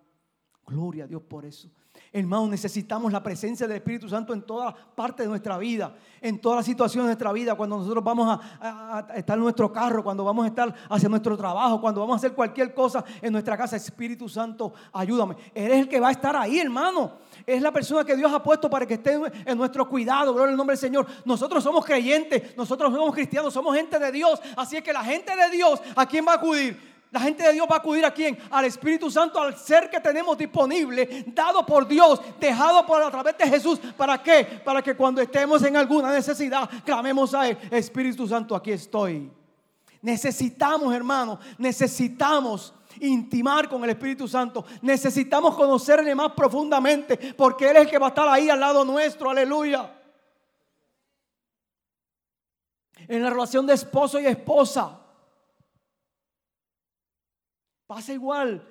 Gloria a Dios por eso. Hermanos, necesitamos la presencia del Espíritu Santo en toda parte de nuestra vida, en todas las situaciones de nuestra vida, cuando nosotros vamos a, estar en nuestro carro, cuando vamos a estar hacia nuestro trabajo, cuando vamos a hacer cualquier cosa en nuestra casa. Espíritu Santo, ayúdame. Eres el que va a estar ahí, hermano. Es la persona que Dios ha puesto para que esté en nuestro cuidado. Gloria al nombre del Señor. Nosotros somos creyentes, nosotros somos cristianos, somos gente de Dios. Así es que la gente de Dios, ¿a quién va a acudir? La gente de Dios va a acudir a quién? Al Espíritu Santo, al ser que tenemos disponible, dado por Dios, dejado por a través de Jesús. ¿Para qué? Para que cuando estemos en alguna necesidad, clamemos a Él. Espíritu Santo, aquí estoy. Necesitamos, hermanos, necesitamos intimar con el Espíritu Santo. Necesitamos conocerle más profundamente, porque Él es el que va a estar ahí al lado nuestro. Aleluya. En la relación de esposo y esposa. Pasa igual.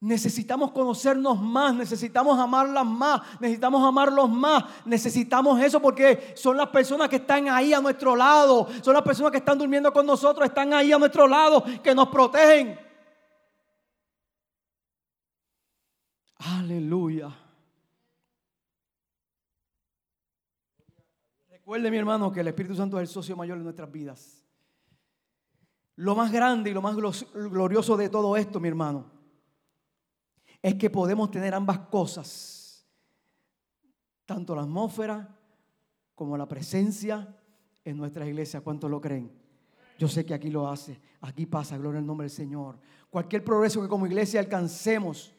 Necesitamos conocernos más, necesitamos amarlas más, necesitamos amarlos más, necesitamos eso porque son las personas que están ahí a nuestro lado, son las personas que están durmiendo con nosotros, están ahí a nuestro lado, que nos protegen. Aleluya. Recuerde mi hermano que el Espíritu Santo es el socio mayor de nuestras vidas. Lo más grande y lo más glorioso de todo esto, mi hermano, es que podemos tener ambas cosas, tanto la atmósfera como la presencia en nuestras iglesias. ¿Cuántos lo creen? Yo sé que aquí lo hace, aquí pasa, gloria al nombre del Señor. Cualquier progreso que como iglesia alcancemos,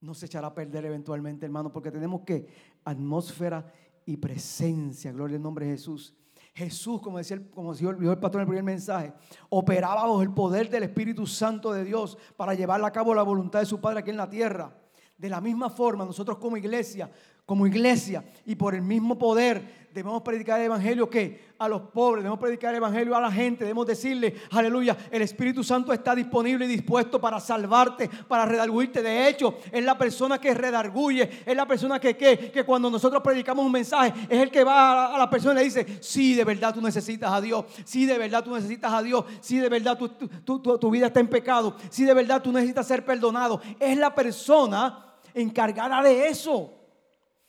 no se echará a perder eventualmente, hermano, porque tenemos que atmósfera y presencia, gloria al nombre de Jesús. Jesús, como decía, el, como el pastor en el primer mensaje, operaba bajo el poder del Espíritu Santo de Dios para llevar a cabo la voluntad de su Padre aquí en la tierra. De la misma forma, nosotros como iglesia como iglesia y por el mismo poder debemos predicar el evangelio que a los pobres, debemos predicar el evangelio a la gente, debemos decirle, aleluya, el Espíritu Santo está disponible y dispuesto para salvarte, para redarguirte. De hecho, es la persona que redarguye, es la persona que, que, que cuando nosotros predicamos un mensaje, es el que va a, la persona y le dice, sí, de verdad tú necesitas a Dios, sí, de verdad tú necesitas a Dios, sí, de verdad tu, tu vida está en pecado, sí, de verdad tú necesitas ser perdonado. Es la persona encargada de eso.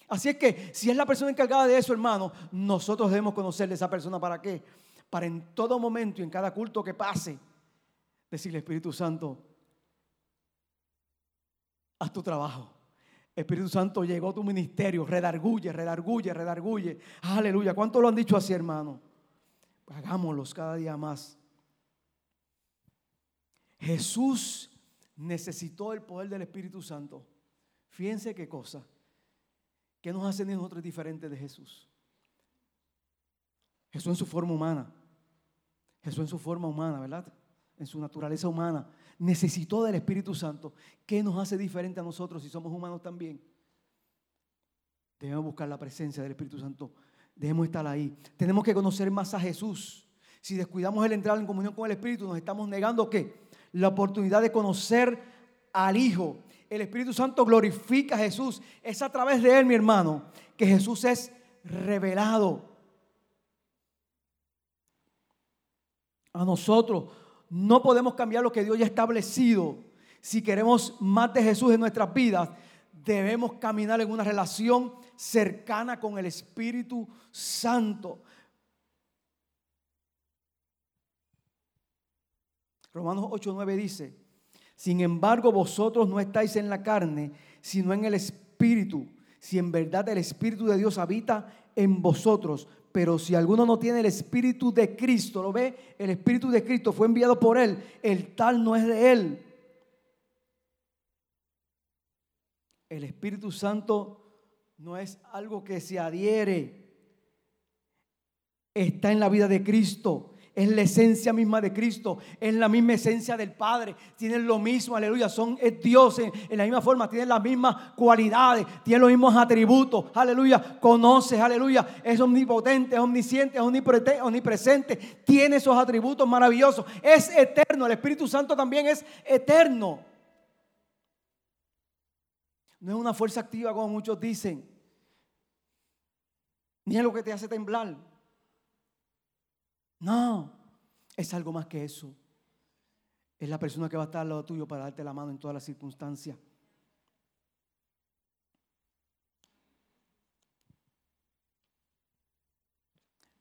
Así es que si es la persona encargada de eso, hermano, nosotros debemos conocerle a esa persona para qué. Para en todo momento y en cada culto que pase, decirle, Espíritu Santo, haz tu trabajo. Espíritu Santo llegó tu ministerio, redarguye, redarguye, redarguye. Aleluya. ¿Cuánto lo han dicho así, hermano? Hagámoslos cada día más. Jesús necesitó el poder del Espíritu Santo. Fíjense qué cosa. ¿Qué nos hace nosotros diferentes de Jesús? Jesús en su forma humana. Jesús en su forma humana, ¿verdad? En su naturaleza humana. Necesitó del Espíritu Santo. ¿Qué nos hace diferente a nosotros si somos humanos también? Debemos buscar la presencia del Espíritu Santo. Debemos estar ahí. Tenemos que conocer más a Jesús. Si descuidamos el entrar en comunión con el Espíritu, nos estamos negando qué? La oportunidad de conocer al Hijo el Espíritu Santo glorifica a Jesús. Es a través de Él, mi hermano, que Jesús es revelado. A nosotros no podemos cambiar lo que Dios ya ha establecido. Si queremos más de Jesús en nuestras vidas, debemos caminar en una relación cercana con el Espíritu Santo. Romanos 8:9 dice, sin embargo, vosotros no estáis en la carne, sino en el Espíritu. si en verdad el Espíritu de Dios habita en vosotros. Pero si alguno no tiene el Espíritu de Cristo, ¿lo ve? El Espíritu de Cristo fue enviado por Él, el tal no es de Él. El Espíritu Santo no es algo que se adhiere, está en la vida de Cristo es la esencia misma de Cristo, es la misma esencia del Padre, tienen lo mismo, aleluya, son dioses en, la misma forma, tienen las mismas cualidades, tienen los mismos atributos, aleluya, conoce, aleluya, es omnipotente, es omnisciente, es omnipresente, tiene esos atributos maravillosos, es eterno, el Espíritu Santo también es eterno. No es una fuerza activa como muchos dicen, ni es lo que te hace temblar. No, es algo más que eso. Es la persona que va a estar al lado tuyo para darte la mano en todas las circunstancias.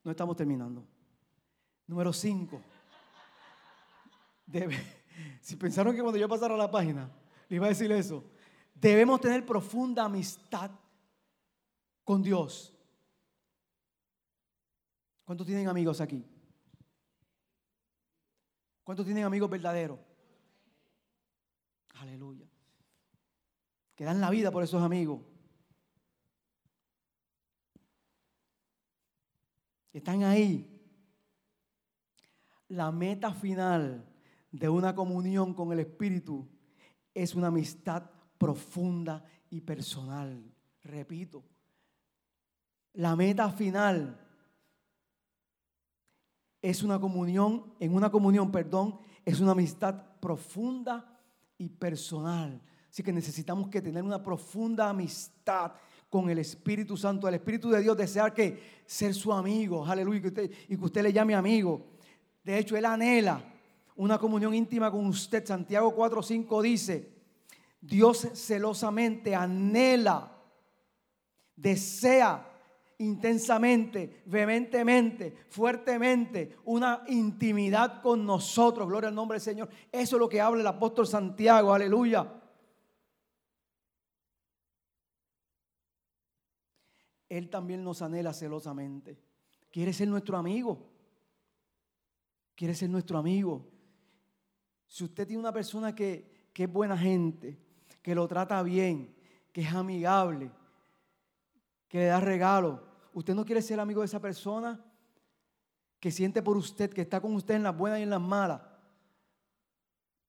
No estamos terminando. Número 5. Si pensaron que cuando yo pasara la página, le iba a decir eso. Debemos tener profunda amistad con Dios. ¿Cuántos tienen amigos aquí? ¿Cuántos tienen amigos verdaderos? Aleluya. Que dan la vida por esos amigos. Están ahí. La meta final de una comunión con el Espíritu es una amistad profunda y personal. Repito, la meta final es una comunión, en una comunión, perdón, es una amistad profunda y personal. Así que necesitamos que tener una profunda amistad con el Espíritu Santo. El Espíritu de Dios desea que ser su amigo, aleluya, y que usted le llame amigo. De hecho, Él anhela una comunión íntima con usted. Santiago 4.5 dice, Dios celosamente anhela, desea intensamente, vehementemente, fuertemente, una intimidad con nosotros. Gloria al nombre del Señor. Eso es lo que habla el apóstol Santiago. Aleluya. Él también nos anhela celosamente. Quiere ser nuestro amigo. Quiere ser nuestro amigo. Si usted tiene una persona que, que es buena gente, que lo trata bien, que es amigable, que le da regalo, usted no quiere ser amigo de esa persona que siente por usted, que está con usted en las buenas y en las malas.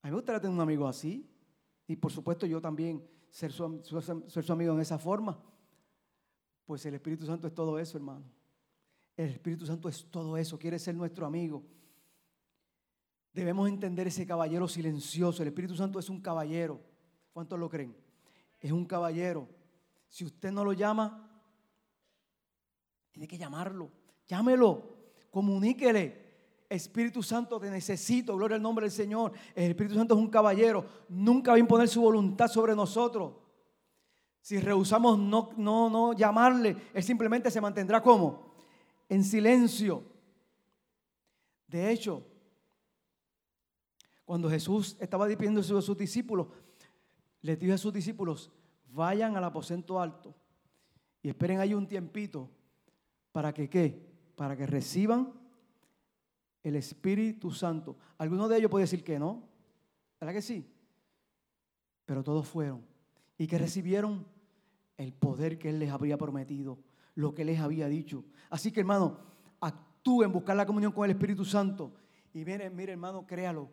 A mí me gustaría tener un amigo así. Y por supuesto yo también ser su, ser su amigo en esa forma. Pues el Espíritu Santo es todo eso, hermano. El Espíritu Santo es todo eso, quiere ser nuestro amigo. Debemos entender ese caballero silencioso. El Espíritu Santo es un caballero. ¿Cuántos lo creen? Es un caballero. Si usted no lo llama, tiene que llamarlo. Llámelo. Comuníquele. Espíritu Santo, te necesito. Gloria al nombre del Señor. El Espíritu Santo es un caballero. Nunca va a imponer su voluntad sobre nosotros. Si rehusamos no, no, no llamarle, Él simplemente se mantendrá como en silencio. De hecho, cuando Jesús estaba despidiéndose de sus discípulos, les dijo a sus discípulos, vayan al aposento alto y esperen ahí un tiempito ¿Para que qué? Para que reciban el Espíritu Santo. Alguno de ellos puede decir que no. ¿Verdad que sí? Pero todos fueron. Y que recibieron el poder que Él les había prometido, lo que les había dicho. Así que hermano, actúe en buscar la comunión con el Espíritu Santo. Y mire, mire hermano, créalo.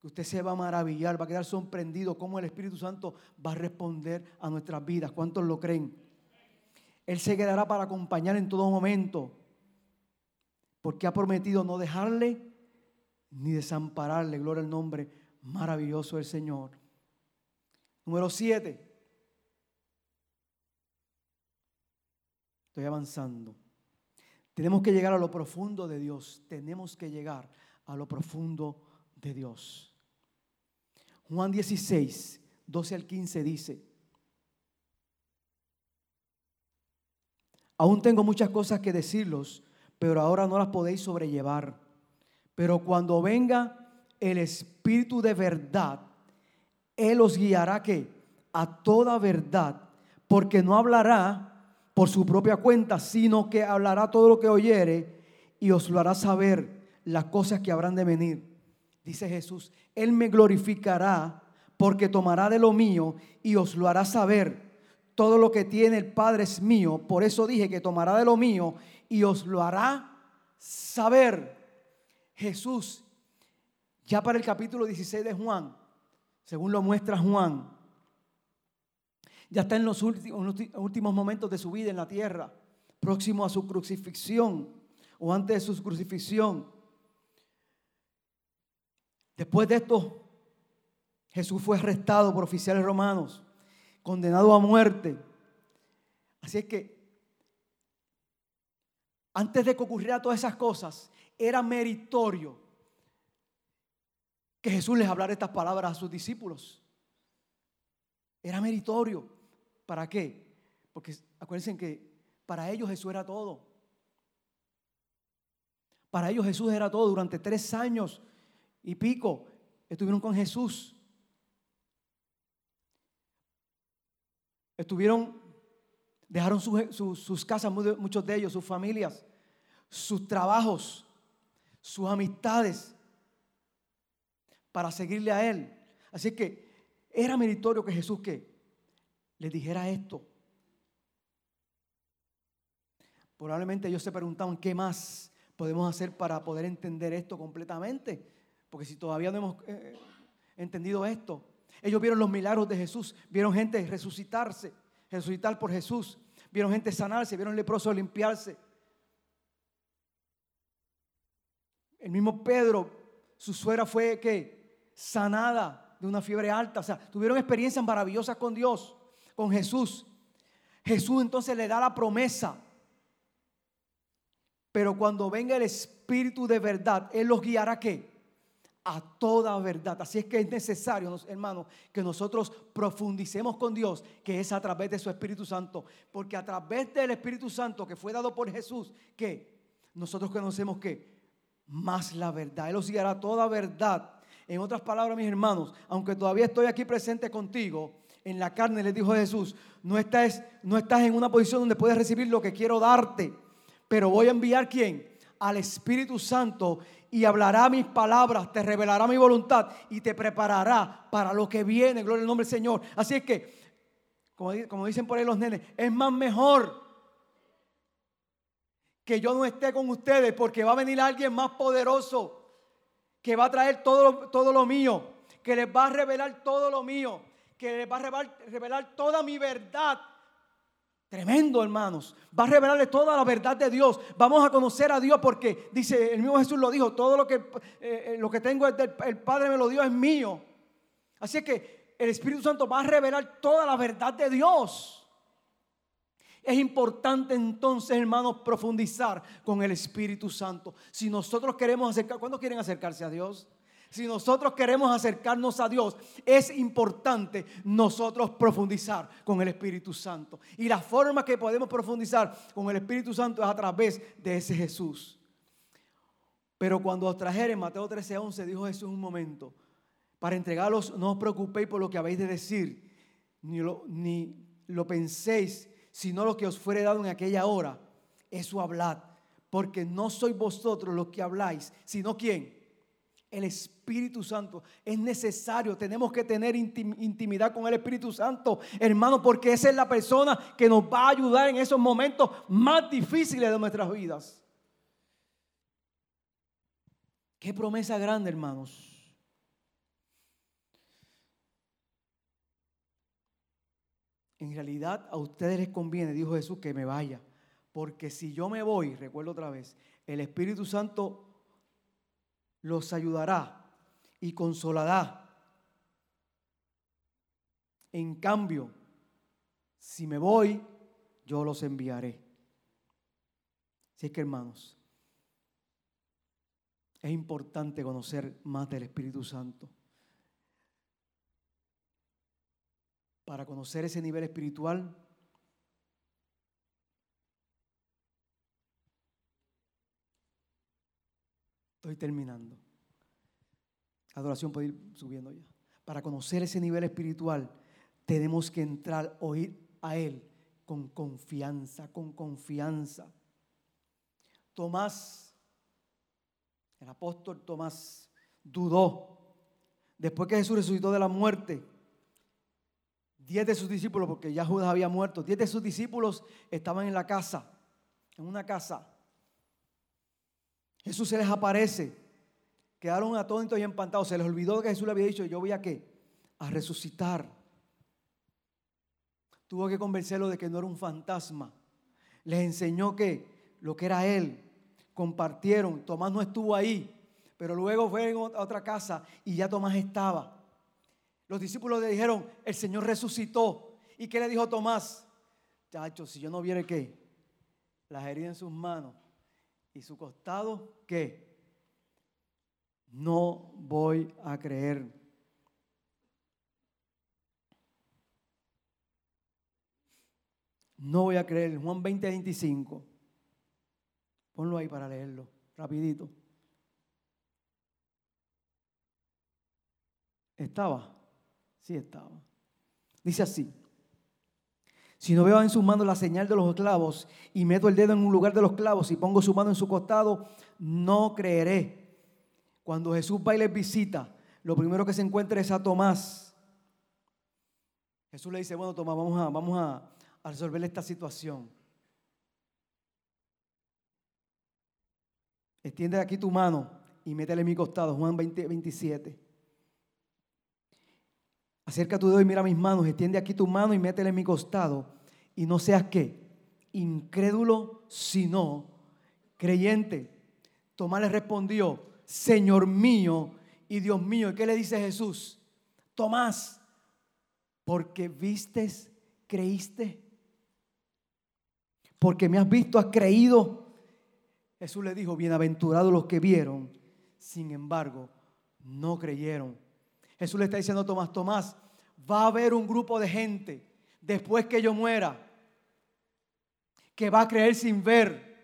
Que usted se va a maravillar, va a quedar sorprendido cómo el Espíritu Santo va a responder a nuestras vidas. ¿Cuántos lo creen? Él se quedará para acompañar en todo momento, porque ha prometido no dejarle ni desampararle. Gloria al nombre maravilloso del Señor. Número siete. Estoy avanzando. Tenemos que llegar a lo profundo de Dios. Tenemos que llegar a lo profundo de Dios. Juan 16, 12 al 15 dice, Aún tengo muchas cosas que decirlos, pero ahora no las podéis sobrellevar. Pero cuando venga el Espíritu de verdad, Él os guiará que a toda verdad, porque no hablará por su propia cuenta, sino que hablará todo lo que oyere y os lo hará saber las cosas que habrán de venir. Dice Jesús, Él me glorificará porque tomará de lo mío y os lo hará saber. Todo lo que tiene el Padre es mío. Por eso dije que tomará de lo mío y os lo hará saber. Jesús, ya para el capítulo 16 de Juan, según lo muestra Juan, ya está en los últimos momentos de su vida en la tierra, próximo a su crucifixión o antes de su crucifixión. Después de esto, Jesús fue arrestado por oficiales romanos, condenado a muerte. Así es que, antes de que ocurriera todas esas cosas, era meritorio que Jesús les hablara estas palabras a sus discípulos. Era meritorio. ¿Para qué? Porque acuérdense que para ellos Jesús era todo. Para ellos Jesús era todo. Durante tres años y pico estuvieron con Jesús. Estuvieron, dejaron sus casas, muchos de ellos, sus familias, sus trabajos, sus amistades, para seguirle a Él. Así que era meritorio que Jesús que les dijera esto. Probablemente ellos se preguntaban qué más podemos hacer para poder entender esto completamente. Porque si todavía no hemos eh, entendido esto, ellos vieron los milagros de Jesús, vieron gente resucitarse, resucitar por Jesús, vieron gente sanarse, vieron leprosos limpiarse. El mismo Pedro, su suegra fue que sanada de una fiebre alta, o sea, tuvieron experiencias maravillosas con Dios, con Jesús. Jesús entonces le da la promesa. Pero cuando venga el Espíritu de verdad, Él los guiará qué? A toda verdad. Así es que es necesario, hermanos, que nosotros profundicemos con Dios, que es a través de su Espíritu Santo. Porque a través del Espíritu Santo que fue dado por Jesús, que nosotros conocemos que más la verdad. Él os guiará toda verdad. En otras palabras, mis hermanos, aunque todavía estoy aquí presente contigo, en la carne les dijo Jesús, no estás, no estás en una posición donde puedes recibir lo que quiero darte, pero voy a enviar quién? Al Espíritu Santo y hablará mis palabras, te revelará mi voluntad y te preparará para lo que viene. Gloria al nombre del Señor. Así es que, como, dicen por ahí los nenes, es más mejor que yo no esté con ustedes porque va a venir alguien más poderoso que va a traer todo, todo lo mío, que les va a revelar todo lo mío, que les va a revelar toda mi verdad Tremendo, hermanos. Va a revelarle toda la verdad de Dios. Vamos a conocer a Dios porque dice, el mismo Jesús lo dijo, todo lo que, eh, lo que tengo es el Padre me lo dio, es mío. Así que el Espíritu Santo va a revelar toda la verdad de Dios. Es importante entonces, hermanos, profundizar con el Espíritu Santo. Si nosotros queremos acercar, ¿cuándo quieren acercarse a Dios? Si nosotros queremos acercarnos a Dios, es importante nosotros profundizar con el Espíritu Santo. Y la forma que podemos profundizar con el Espíritu Santo es a través de ese Jesús. Pero cuando os trajeren, Mateo 13, 11, dijo Jesús un momento, para entregarlos no os preocupéis por lo que habéis de decir, ni lo, ni lo penséis, sino lo que os fuere dado en aquella hora. Eso hablad, porque no sois vosotros los que habláis, sino quién el Espíritu Santo. Es necesario, tenemos que tener intimidad con el Espíritu Santo, hermano, porque esa es la persona que nos va a ayudar en esos momentos más difíciles de nuestras vidas. Qué promesa grande, hermanos. En realidad a ustedes les conviene, dijo Jesús, que me vaya. Porque si yo me voy, recuerdo otra vez, el Espíritu Santo los ayudará y consolará. En cambio, si me voy, yo los enviaré. Así que hermanos, es importante conocer más del Espíritu Santo. Para conocer ese nivel espiritual, Estoy terminando. Adoración puede ir subiendo ya. Para conocer ese nivel espiritual, tenemos que entrar, oír, a Él con confianza, con confianza. Tomás, el apóstol Tomás, dudó. Después que Jesús resucitó de la muerte, diez de sus discípulos, porque ya Judas había muerto, diez de sus discípulos estaban en la casa, en una casa. Jesús se les aparece, quedaron atónitos y empantados, se les olvidó que Jesús le había dicho, yo voy a qué? A resucitar. Tuvo que convencerlo de que no era un fantasma. Les enseñó que lo que era Él. Compartieron. Tomás no estuvo ahí, pero luego fue a otra casa y ya Tomás estaba. Los discípulos le dijeron, el Señor resucitó. ¿Y qué le dijo Tomás? Chacho, si yo no viera qué, las heridas en sus manos y su costado, ¿qué? No voy a creer. No voy a creer. Juan 20, 25. Ponlo ahí para leerlo, rapidito. ¿Estaba? Sí estaba. Dice así. Si no veo en sus manos la señal de los clavos y meto el dedo en un lugar de los clavos y pongo su mano en su costado, no creeré. Cuando Jesús va y les visita, lo primero que se encuentra es a Tomás. Jesús le dice, bueno, Tomás, vamos a, resolver esta situación. Extiende aquí tu mano y métele en mi costado, Juan 20, 27. Acerca tu dedo y mira mis manos, extiende aquí tu mano y métele en mi costado. Y no seas qué, incrédulo, sino creyente. Tomás le respondió, Señor mío y Dios mío. ¿Y qué le dice Jesús? Tomás, porque vistes, creíste porque me has visto, has creído. Jesús le dijo, bienaventurados los que vieron, sin embargo, no creyeron. Jesús le está diciendo a Tomás, Tomás, va a haber un grupo de gente después que yo muera que va a creer sin ver.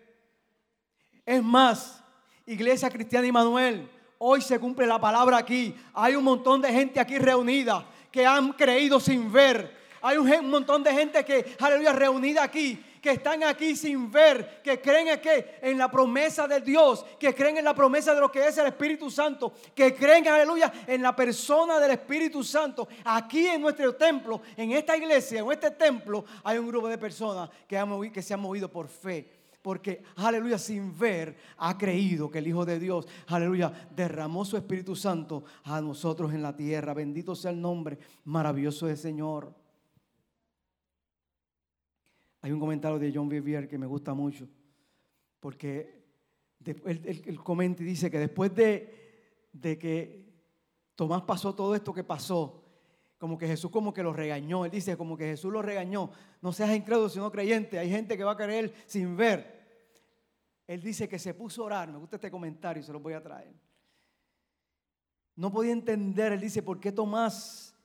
Es más, Iglesia Cristiana Manuel, hoy se cumple la palabra aquí. Hay un montón de gente aquí reunida que han creído sin ver. Hay un, montón de gente que, aleluya, reunida aquí que están aquí sin ver, que creen en, que, en la promesa de Dios, que creen en la promesa de lo que es el Espíritu Santo, que creen, aleluya, en la persona del Espíritu Santo. Aquí en nuestro templo, en esta iglesia, en este templo, hay un grupo de personas que, han que se han movido por fe porque, aleluya, sin ver, ha creído que el Hijo de Dios, aleluya, derramó su Espíritu Santo a nosotros en la tierra. Bendito sea el nombre maravilloso del Señor. Hay un comentario de John Vivier que me gusta mucho, porque él, comenta y dice que después de, de que Tomás pasó todo esto que pasó, como que Jesús como que lo regañó. Él dice como que Jesús lo regañó. No seas incrédulo sino creyente. Hay gente que va a creer sin ver. Él dice que se puso a orar. Me gusta este comentario, se lo voy a traer. No podía entender, él dice, ¿por qué Tomás?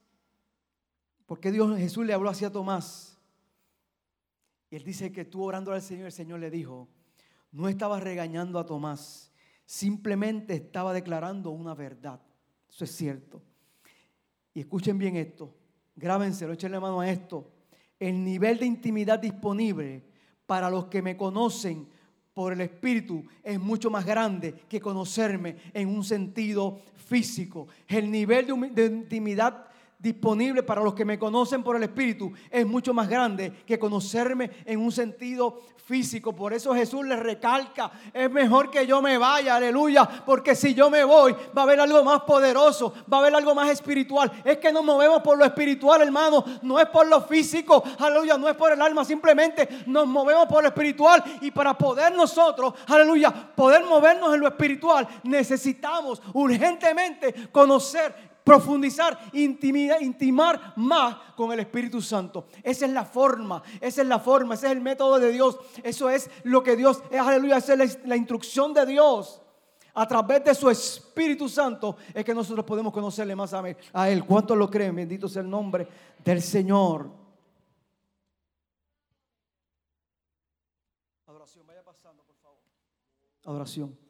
¿Por qué Dios Jesús le habló así a Tomás? Y él dice que tú orando al Señor, el Señor le dijo, no estaba regañando a Tomás, simplemente estaba declarando una verdad. Eso es cierto. Y escuchen bien esto, grábenselo, échenle mano a esto. El nivel de intimidad disponible para los que me conocen por el Espíritu es mucho más grande que conocerme en un sentido físico. El nivel de, intimidad disponible para los que me conocen por el Espíritu es mucho más grande que conocerme en un sentido físico. Por eso Jesús le recalca, es mejor que yo me vaya, aleluya, porque si yo me voy va a haber algo más poderoso, va a haber algo más espiritual. Es que nos movemos por lo espiritual, hermano, no es por lo físico, aleluya, no es por el alma, simplemente nos movemos por lo espiritual y para poder nosotros, aleluya, poder movernos en lo espiritual, necesitamos urgentemente conocer profundizar, intimar más con el Espíritu Santo. Esa es la forma, esa es la forma, ese es el método de Dios. Eso es lo que Dios, es, aleluya, esa es la, instrucción de Dios. A través de su Espíritu Santo es que nosotros podemos conocerle más a, a Él. ¿Cuántos lo creen? Bendito sea el nombre del Señor. Adoración, vaya pasando, por favor. Adoración.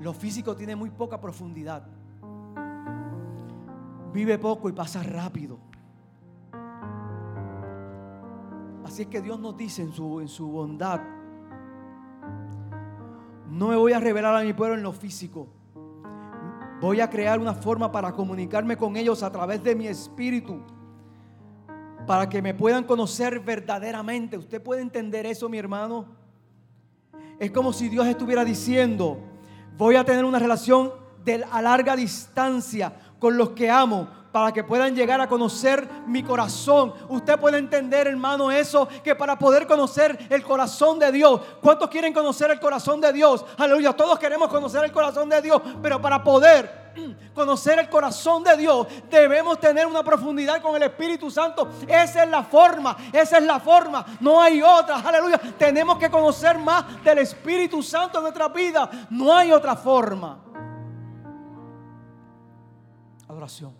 Lo físico tiene muy poca profundidad. Vive poco y pasa rápido. Así es que Dios nos dice en su, en su bondad, no me voy a revelar a mi pueblo en lo físico. Voy a crear una forma para comunicarme con ellos a través de mi espíritu. Para que me puedan conocer verdaderamente. ¿Usted puede entender eso, mi hermano? Es como si Dios estuviera diciendo, voy a tener una relación de, a larga distancia con los que amo para que puedan llegar a conocer mi corazón. Usted puede entender, hermano, eso, que para poder conocer el corazón de Dios, ¿cuántos quieren conocer el corazón de Dios? Aleluya, todos queremos conocer el corazón de Dios, pero para poder conocer el corazón de Dios, debemos tener una profundidad con el Espíritu Santo. Esa es la forma, esa es la forma, no hay otra. Aleluya, tenemos que conocer más del Espíritu Santo en nuestra vida, no hay otra forma. Adoración.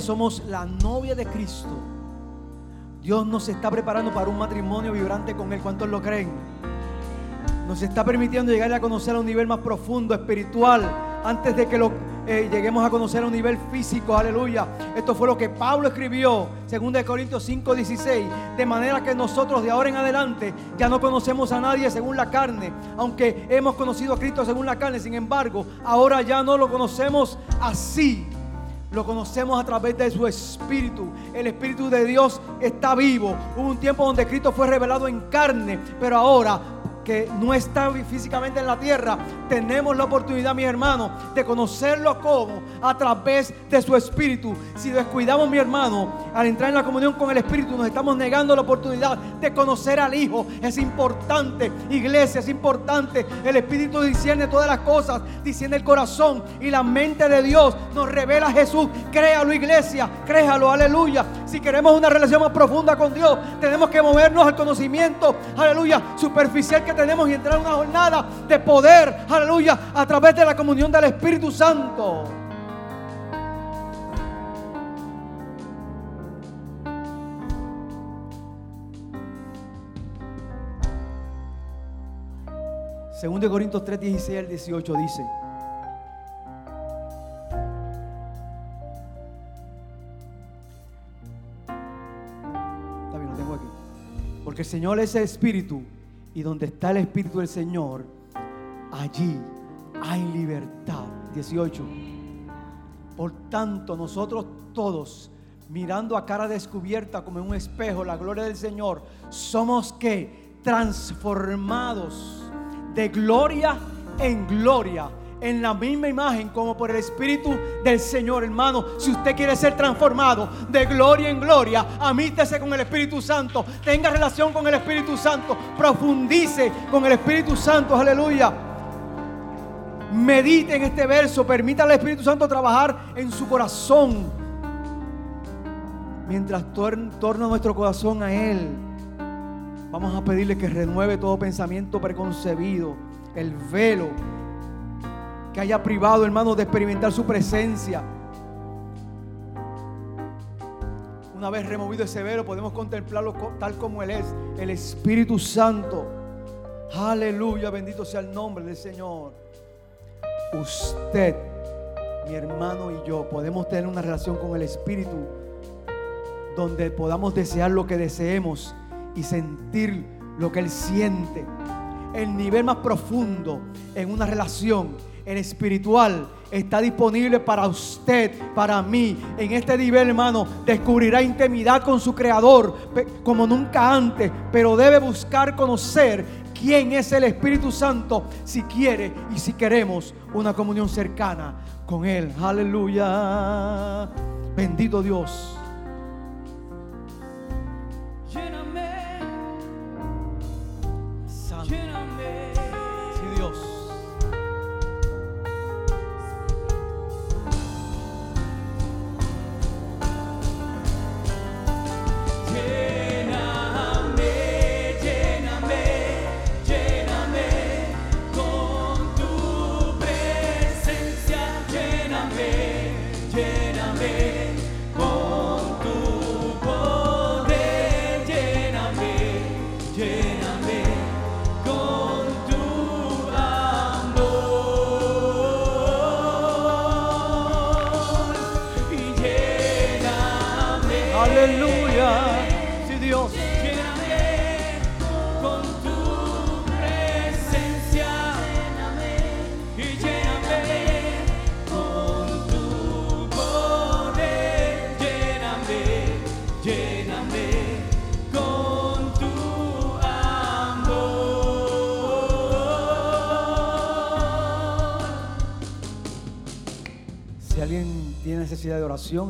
somos la novia de Cristo. Dios nos está preparando para un matrimonio vibrante con Él. ¿Cuántos lo creen? Nos está permitiendo llegar a conocer a un nivel más profundo, espiritual, antes de que lo eh, lleguemos a conocer a un nivel físico. Aleluya. Esto fue lo que Pablo escribió, 2 Corintios 5, 16. De manera que nosotros de ahora en adelante ya no conocemos a nadie según la carne. Aunque hemos conocido a Cristo según la carne, sin embargo, ahora ya no lo conocemos así. Lo conocemos a través de su Espíritu. El Espíritu de Dios está vivo. Hubo un tiempo donde Cristo fue revelado en carne, pero ahora que no está físicamente en la tierra, tenemos la oportunidad, mi hermano, de conocerlo como a través de su espíritu. Si descuidamos, mi hermano, al entrar en la comunión con el espíritu, nos estamos negando la oportunidad de conocer al Hijo. Es importante, iglesia, es importante. El espíritu discierne todas las cosas, discierne el corazón y la mente de Dios nos revela a Jesús. Créalo, iglesia, créalo, aleluya. Si queremos una relación más profunda con Dios, tenemos que movernos al conocimiento, aleluya, superficial que tenemos y entrar en una jornada de poder, aleluya, a través de la comunión del Espíritu Santo. Segundo Corintios 3, 16 al 18 dice. Está bien, lo tengo aquí. Porque el Señor es el Espíritu y donde está el Espíritu del Señor, allí hay libertad. 18. Por tanto, nosotros todos, mirando a cara descubierta como en un espejo la gloria del Señor, somos que transformados de gloria en gloria. En la misma imagen como por el Espíritu del Señor, hermano. Si usted quiere ser transformado de gloria en gloria, amítese con el Espíritu Santo. Tenga relación con el Espíritu Santo. Profundice con el Espíritu Santo. Aleluya. Medite en este verso. Permita al Espíritu Santo trabajar en su corazón. Mientras tor- torna nuestro corazón a Él. Vamos a pedirle que renueve todo pensamiento preconcebido, el velo que haya privado, hermano, de experimentar su presencia. Una vez removido ese velo, podemos contemplarlo co- tal como Él es, el Espíritu Santo. Aleluya, bendito sea el nombre del Señor. Usted, mi hermano y yo, podemos tener una relación con el Espíritu donde podamos desear lo que deseemos y sentir lo que Él siente. El nivel más profundo en una relación, el espiritual, está disponible para usted, para mí. En este nivel, hermano, descubrirá intimidad con su Creador como nunca antes, pero debe buscar conocer quién es el Espíritu Santo si quiere y si queremos una comunión cercana con Él. Aleluya. Bendito Dios.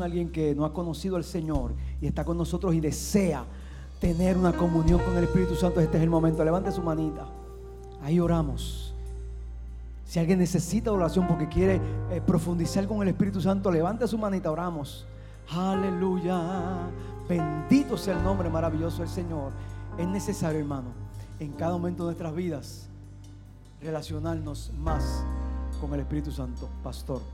Alguien que no ha conocido al Señor y está con nosotros y desea tener una comunión con el Espíritu Santo, este es el momento. Levante su manita. Ahí oramos. Si alguien necesita oración porque quiere eh, profundizar con el Espíritu Santo, levante su manita, oramos. Aleluya. Bendito sea el nombre maravilloso del Señor. Es necesario, hermano, en cada momento de nuestras vidas, relacionarnos más con el Espíritu Santo. Pastor.